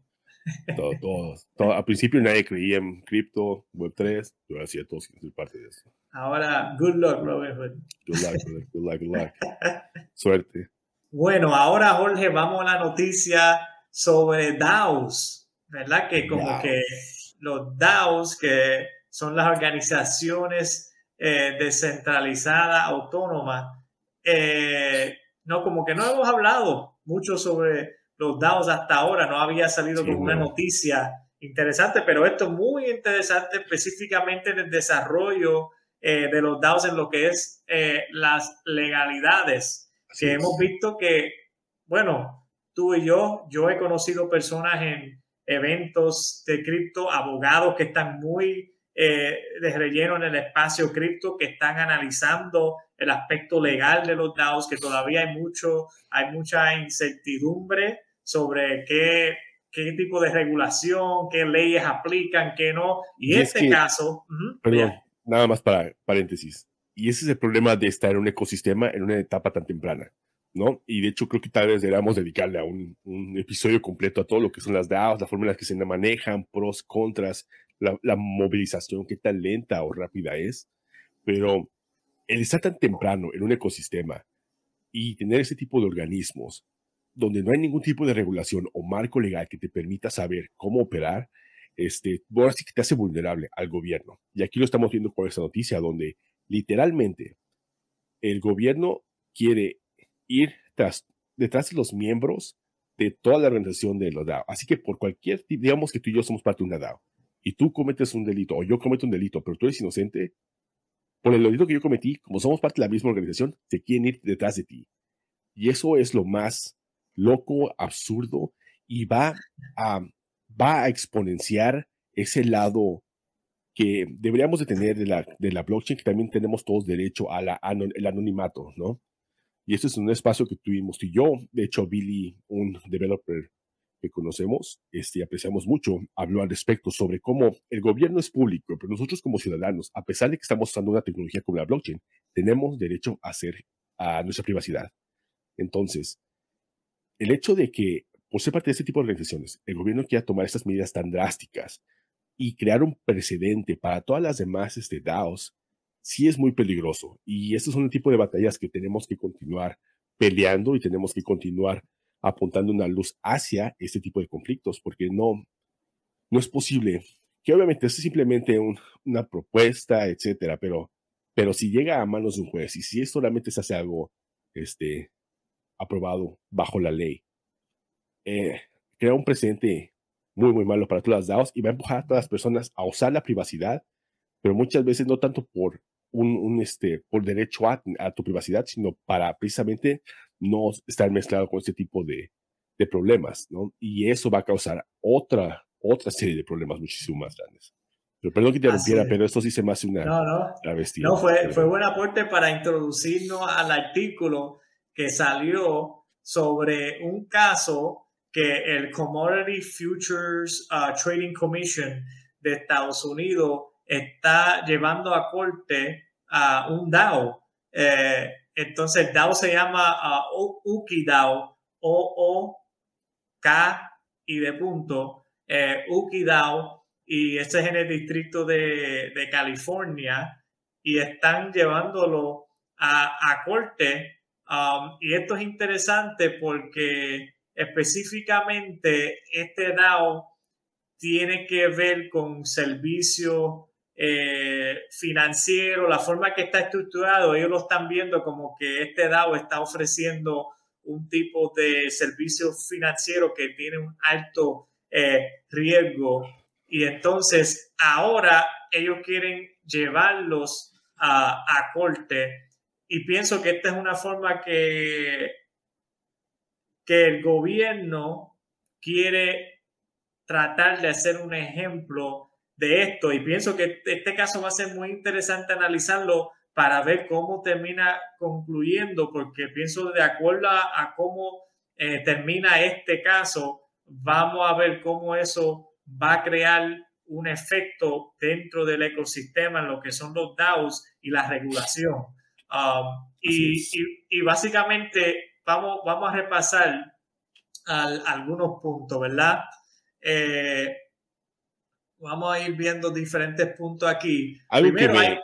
[SPEAKER 2] Todo, todo, Al principio nadie creía en cripto, Web3, yo hacía todos ser parte de eso.
[SPEAKER 1] Ahora, good luck, Robert
[SPEAKER 2] Good luck, good luck, good luck. Suerte.
[SPEAKER 1] Bueno, ahora, Jorge, vamos a la noticia sobre DAOs, ¿verdad? Que como que los DAOs, que son las organizaciones eh, descentralizadas, autónomas, eh, no, como que no hemos hablado mucho sobre los DAOs hasta ahora, no había salido con una noticia interesante, pero esto es muy interesante específicamente en el desarrollo eh, de los DAOs en lo que es eh, las legalidades, que hemos visto que, bueno, tú y yo, yo he conocido personas en eventos de cripto, abogados que están muy eh, de relleno en el espacio cripto, que están analizando el aspecto legal de los DAOs, que todavía hay mucho, hay mucha incertidumbre sobre qué, qué tipo de regulación, qué leyes aplican, qué no. Y, en este caso...
[SPEAKER 2] perdón, nada más para paréntesis. Y ese es el problema de estar en un ecosistema en una etapa tan temprana. ¿no? Y de hecho creo que tal vez deberíamos dedicarle a un, un, episodio completo a todo lo que son las DAOs, la forma en la que se manejan, pros, contras, la, la, movilización, qué tan lenta o rápida es. Pero el estar tan temprano en un ecosistema y tener ese tipo de organismos donde no hay ningún tipo de regulación o marco legal que te permita saber cómo operar, este, bueno, sí que te hace vulnerable al gobierno. Y aquí lo estamos viendo con esta noticia, donde literalmente el gobierno quiere ir tras, detrás de los miembros de toda la organización de los DAO. Así que por cualquier, digamos que tú y yo somos parte de una DAO, y tú cometes un delito, o yo cometo un delito, pero tú eres inocente, por el delito que yo cometí, como somos parte de la misma organización, se quieren ir detrás de ti. Y eso es lo más loco, absurdo, y va a, va a exponenciar ese lado que deberíamos de tener de la, de la blockchain, que también tenemos todos derecho al el anonimato, ¿no? Y esto es un espacio que tuvimos y yo, de hecho, Billy, un developer que conocemos, este, apreciamos mucho, habló al respecto sobre cómo el gobierno es público, pero nosotros como ciudadanos, a pesar de que estamos usando una tecnología como la blockchain, tenemos derecho a hacer a nuestra privacidad. Entonces, el hecho de que, por ser parte de este tipo de organizaciones, el gobierno quiera tomar estas medidas tan drásticas y crear un precedente para todas las demás este, DAOs, sí es muy peligroso. Y estos son el tipo de batallas que tenemos que continuar peleando y tenemos que continuar apuntando una luz hacia este tipo de conflictos, porque no, no es posible que obviamente es simplemente una propuesta, etcétera, pero, pero si llega a manos de un juez y si solamente se hace algo este, aprobado bajo la ley. Eh, crea un precedente muy, muy malo para todas las DAOs y va a empujar a todas las personas a usar la privacidad, pero muchas veces no tanto por un, un este, por derecho a, a, tu privacidad, sino para precisamente no estar mezclado con este tipo de, de problemas, ¿no? Y eso va a causar otra, otra serie de problemas muchísimo más grandes. Pero perdón que te interrumpiera, pero esto sí se me hace una
[SPEAKER 1] no, no. No, fue, fue buen aporte para introducirnos al artículo que salió sobre un caso que el Commodity Futures uh, Trading Commission de Estados Unidos está llevando a corte a un DAO. Eh, entonces, el DAO se llama uh, UKI DAO, O-O-K y de punto. eh, UkiDAO, y este es en el distrito de, de California, y están llevándolo a, a corte. Um, y esto es interesante porque específicamente este DAO tiene que ver con servicios eh, financiero, la forma que está estructurado, ellos lo están viendo como que este DAO está ofreciendo un tipo de servicio financiero que tiene un alto eh, riesgo. Y entonces ahora ellos quieren llevarlos a, a corte y pienso que esta es una forma que, que el gobierno quiere tratar de hacer un ejemplo de esto y pienso que este caso va a ser muy interesante analizarlo para ver cómo termina concluyendo, porque pienso de acuerdo a, cómo eh, termina este caso, vamos a ver cómo eso va a crear un efecto dentro del ecosistema en lo que son los DAOs y la regulación. Um, y, y, básicamente vamos, vamos a repasar algunos puntos, ¿verdad? Eh, vamos a ir viendo diferentes puntos aquí.
[SPEAKER 2] Algo que me,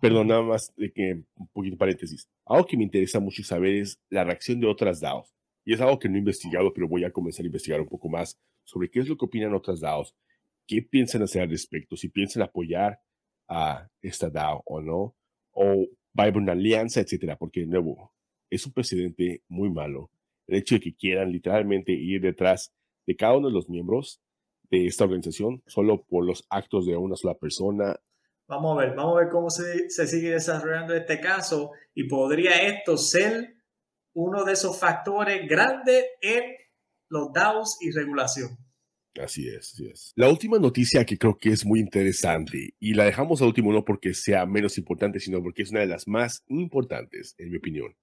[SPEAKER 2] Perdón, nada más de que un poquito paréntesis. Algo que me interesa mucho saber es la reacción de otras DAOs. Y es algo que no he investigado, pero voy a comenzar a investigar un poco más sobre qué es lo que opinan otras DAOs, qué piensan hacer al respecto, si piensan apoyar a esta DAO o no, o va a haber una alianza, etcétera, porque de nuevo es un precedente muy malo. El hecho de que quieran literalmente ir detrás de cada uno de los miembros de esta organización solo por los actos de una sola persona.
[SPEAKER 1] Vamos a ver, vamos a ver cómo se, se sigue desarrollando este caso y podría esto ser uno de esos factores grandes en los DAOs y regulación.
[SPEAKER 2] Así es, así es. La última noticia que creo que es muy interesante, y la dejamos al último no porque sea menos importante, sino porque es una de las más importantes, en mi opinión,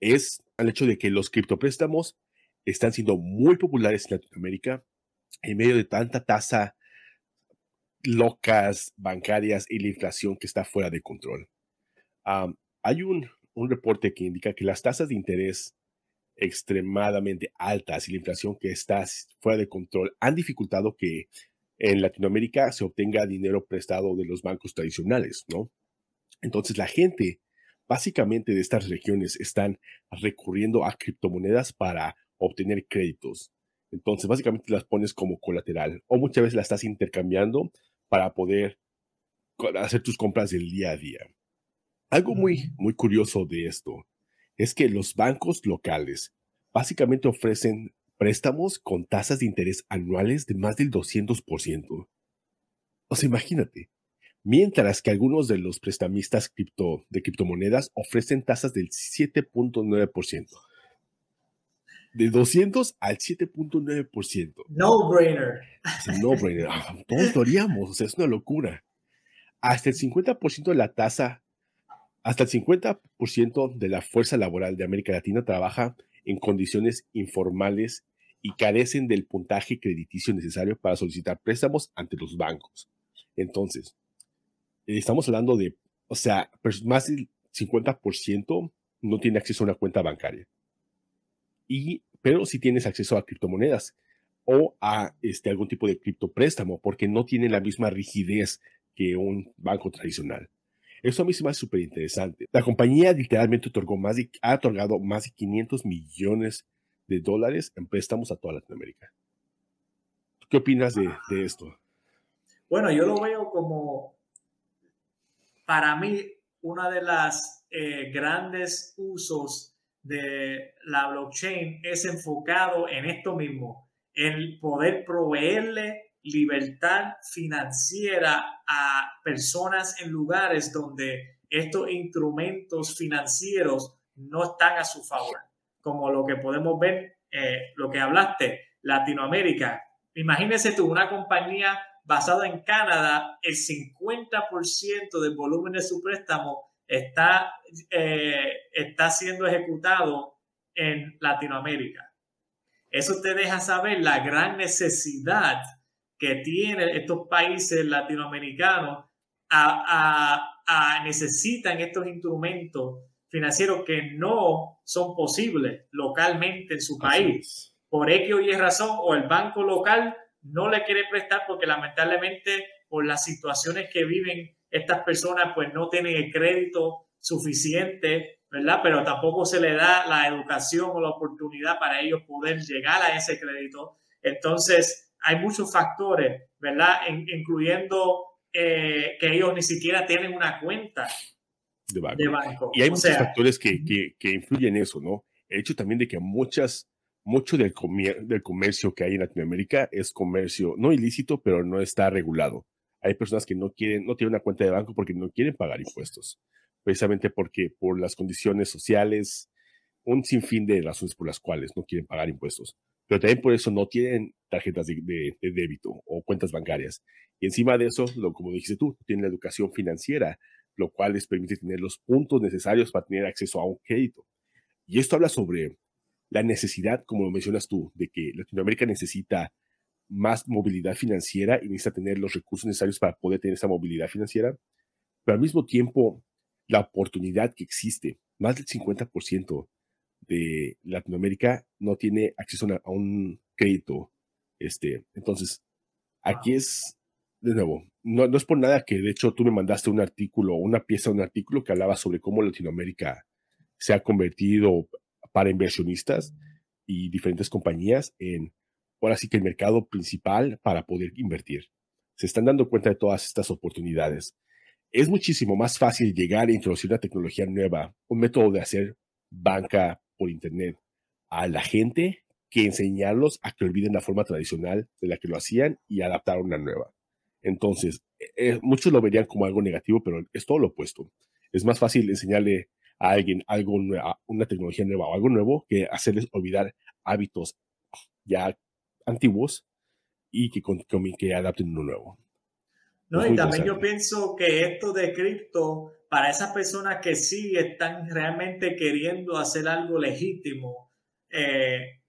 [SPEAKER 2] es el hecho de que los criptopréstamos están siendo muy populares en Latinoamérica en medio de tanta tasa locas bancarias y la inflación que está fuera de control. hay un, un reporte que indica que las tasas de interés extremadamente altas y la inflación que está fuera de control han dificultado que en Latinoamérica se obtenga dinero prestado de los bancos tradicionales, ¿no? Entonces la gente básicamente de estas regiones están recurriendo a criptomonedas para obtener créditos. Entonces, básicamente las pones como colateral o muchas veces las estás intercambiando para poder hacer tus compras del día a día. Algo muy, muy curioso de esto es que los bancos locales básicamente ofrecen préstamos con tasas de interés anuales de más del 200%. O sea, imagínate. Mientras que algunos de los prestamistas cripto, de criptomonedas ofrecen tasas del 7.9% de 200 al 7.9%.
[SPEAKER 1] No brainer.
[SPEAKER 2] no brainer. Ah, todos lo haríamos, o sea, es una locura. Hasta el 50% de la tasa, hasta el 50% de la fuerza laboral de América Latina trabaja en condiciones informales y carecen del puntaje crediticio necesario para solicitar préstamos ante los bancos. Entonces, estamos hablando de, o sea, más del 50% no tiene acceso a una cuenta bancaria y, pero si tienes acceso a criptomonedas o a este, algún tipo de criptopréstamo, porque no tiene la misma rigidez que un banco tradicional. Eso a mí se me hace súper interesante. La compañía literalmente otorgó más ha otorgado más de 500 millones de dólares en préstamos a toda Latinoamérica. ¿Qué opinas de, de esto?
[SPEAKER 1] Bueno, yo lo veo como, para mí, una de las eh, grandes usos de la blockchain es enfocado en esto mismo, en poder proveerle libertad financiera a personas en lugares donde estos instrumentos financieros no están a su favor, como lo que podemos ver, eh, lo que hablaste, Latinoamérica. Imagínese tú, una compañía basada en Canadá, el 50% del volumen de su préstamo está, eh, está siendo ejecutado en Latinoamérica. Eso te deja saber la gran necesidad que tienen estos países latinoamericanos a, a, necesitan estos instrumentos financieros que no son posibles localmente en su país. Por X o Y razón, o el banco local no le quiere prestar porque lamentablemente por las situaciones que viven estas personas pues no tienen el crédito suficiente, ¿verdad? Pero tampoco se le da la educación o la oportunidad para ellos poder llegar a ese crédito. Entonces, hay muchos factores, ¿verdad? incluyendo eh, que ellos ni siquiera tienen una cuenta
[SPEAKER 2] de banco. Y hay muchos factores que, que, influyen en eso, ¿no? El hecho también de que muchas, mucho del, del comercio que hay en Latinoamérica es comercio no ilícito, pero no está regulado. Hay personas que no quieren, no tienen una cuenta de banco porque no quieren pagar impuestos, precisamente porque por las condiciones sociales, un sinfín de razones por las cuales no quieren pagar impuestos, pero también por eso no tienen tarjetas de, débito o cuentas bancarias. Y encima de eso, lo, como dijiste tú, tienen la educación financiera, lo cual les permite tener los puntos necesarios para tener acceso a un crédito. Y esto habla sobre la necesidad, como lo mencionas tú, de que Latinoamérica necesita más movilidad financiera y necesita tener los recursos necesarios para poder tener esa movilidad financiera, pero al mismo tiempo la oportunidad que existe, más del 50% de Latinoamérica no tiene acceso a un crédito. Este, entonces, aquí es, de nuevo, no, no es por nada que de hecho tú me mandaste un artículo, una pieza, un artículo que hablaba sobre cómo Latinoamérica se ha convertido para inversionistas y diferentes compañías en ahora sí que el mercado principal para poder invertir. Se están dando cuenta de todas estas oportunidades. Es muchísimo más fácil llegar a introducir una tecnología nueva, un método de hacer banca por Internet a la gente que enseñarlos a que olviden la forma tradicional de la que lo hacían y adaptar una nueva. Entonces, eh, muchos lo verían como algo negativo, pero es todo lo opuesto. Es más fácil enseñarle a alguien algo una tecnología nueva o algo nuevo que hacerles olvidar hábitos ya antiguos y que, que adapten uno nuevo.
[SPEAKER 1] No, y también yo pienso que esto de cripto, para esas personas que sí están realmente queriendo hacer algo legítimo, eh,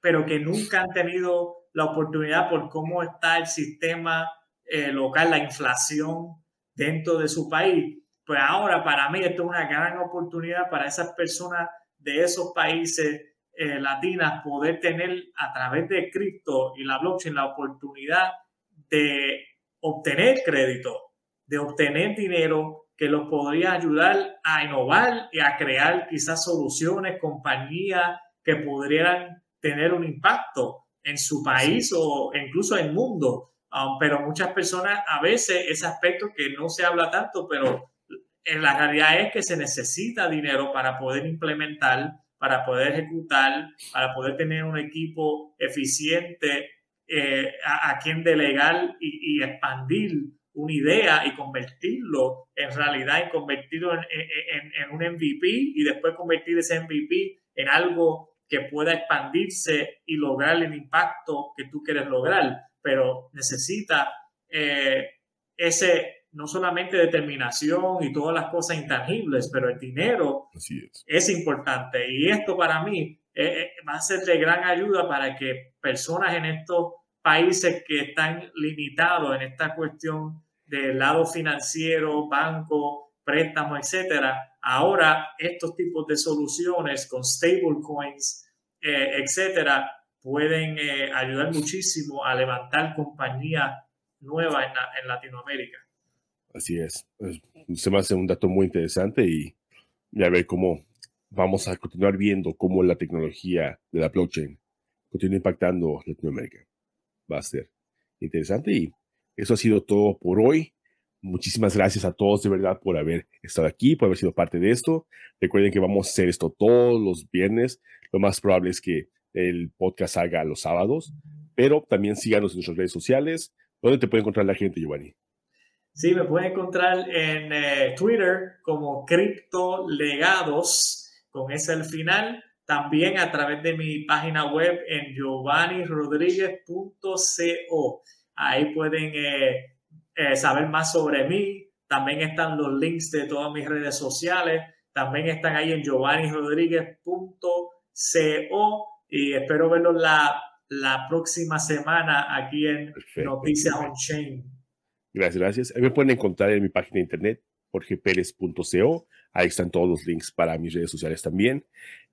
[SPEAKER 1] pero que nunca han tenido la oportunidad por cómo está el sistema eh, local, la inflación dentro de su país, pues ahora para mí esto es una gran oportunidad para esas personas de esos países eh, latinas poder tener a través de cripto y la blockchain la oportunidad de obtener crédito, de obtener dinero que los podría ayudar a innovar y a crear quizás soluciones, compañías que pudieran tener un impacto en su país o incluso en el mundo. Um, pero muchas personas a veces ese aspecto que no se habla tanto, pero en la realidad es que se necesita dinero para poder implementar para poder ejecutar, para poder tener un equipo eficiente eh, a, quien delegar y, expandir una idea y convertirlo en realidad y convertirlo en, en, un MVP y después convertir ese MVP en algo que pueda expandirse y lograr el impacto que tú quieres lograr, pero necesita eh, ese no solamente determinación y todas las cosas intangibles, pero el dinero es. importante. Y esto para mí eh, eh, va a ser de gran ayuda para que personas en estos países que están limitados en esta cuestión del lado financiero, banco, préstamo, etcétera, ahora estos tipos de soluciones con stablecoins, eh, etcétera, pueden ayudar muchísimo a levantar compañías nuevas en Latinoamérica.
[SPEAKER 2] Así es. Se me hace un dato muy interesante y, a ver cómo vamos a continuar viendo cómo la tecnología de la blockchain continúa impactando Latinoamérica. Va a ser interesante y eso ha sido todo por hoy. Muchísimas gracias a todos de verdad por haber estado aquí, por haber sido parte de esto. Recuerden que vamos a hacer esto todos los viernes. Lo más probable es que el podcast salga los sábados, pero también síganos en nuestras redes sociales. ¿Dónde te puede encontrar la gente, Giovanni?
[SPEAKER 1] Sí, me pueden encontrar en eh, Twitter como Criptolegados, con ese al final. También a través de mi página web en giovannirodríguez.co. Ahí pueden eh, eh, saber más sobre mí. También están los links de todas mis redes sociales. También están ahí en giovannirodríguez.co. Y espero verlos la, la próxima semana aquí en Noticias On Chain.
[SPEAKER 2] Gracias, gracias. me pueden encontrar en mi página de internet, jorgeperez.co. Ahí están todos los links para mis redes sociales también.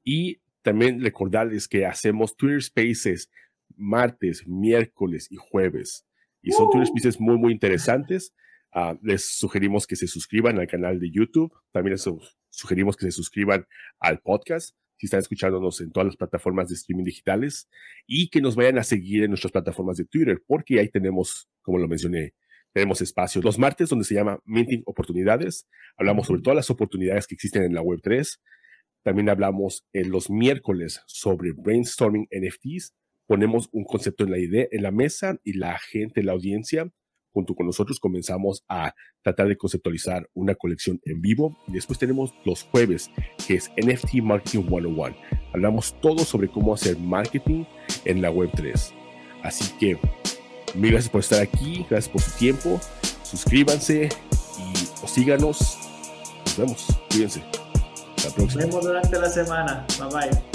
[SPEAKER 2] Y también recordarles que hacemos Twitter Spaces martes, miércoles y jueves. Y son Twitter Spaces muy, muy interesantes. Ah, les sugerimos que se suscriban al canal de YouTube. También les sugerimos que se suscriban al podcast si están escuchándonos en todas las plataformas de streaming digitales y que nos vayan a seguir en nuestras plataformas de Twitter, porque ahí tenemos, como lo mencioné, tenemos espacios los martes donde se llama Minting Oportunidades. Hablamos sobre todas las oportunidades que existen en la Web 3. También hablamos en los miércoles sobre brainstorming NFTs. Ponemos un concepto en la idea, en la mesa y la gente, la audiencia, junto con nosotros comenzamos a tratar de conceptualizar una colección en vivo. Y después tenemos los jueves, que es NFT Marketing 101. Hablamos todo sobre cómo hacer marketing en la Web 3. Así que mil gracias por estar aquí, gracias por su tiempo. Suscríbanse y síganos. Nos vemos. Cuídense.
[SPEAKER 1] Nos vemos durante la semana. Bye bye.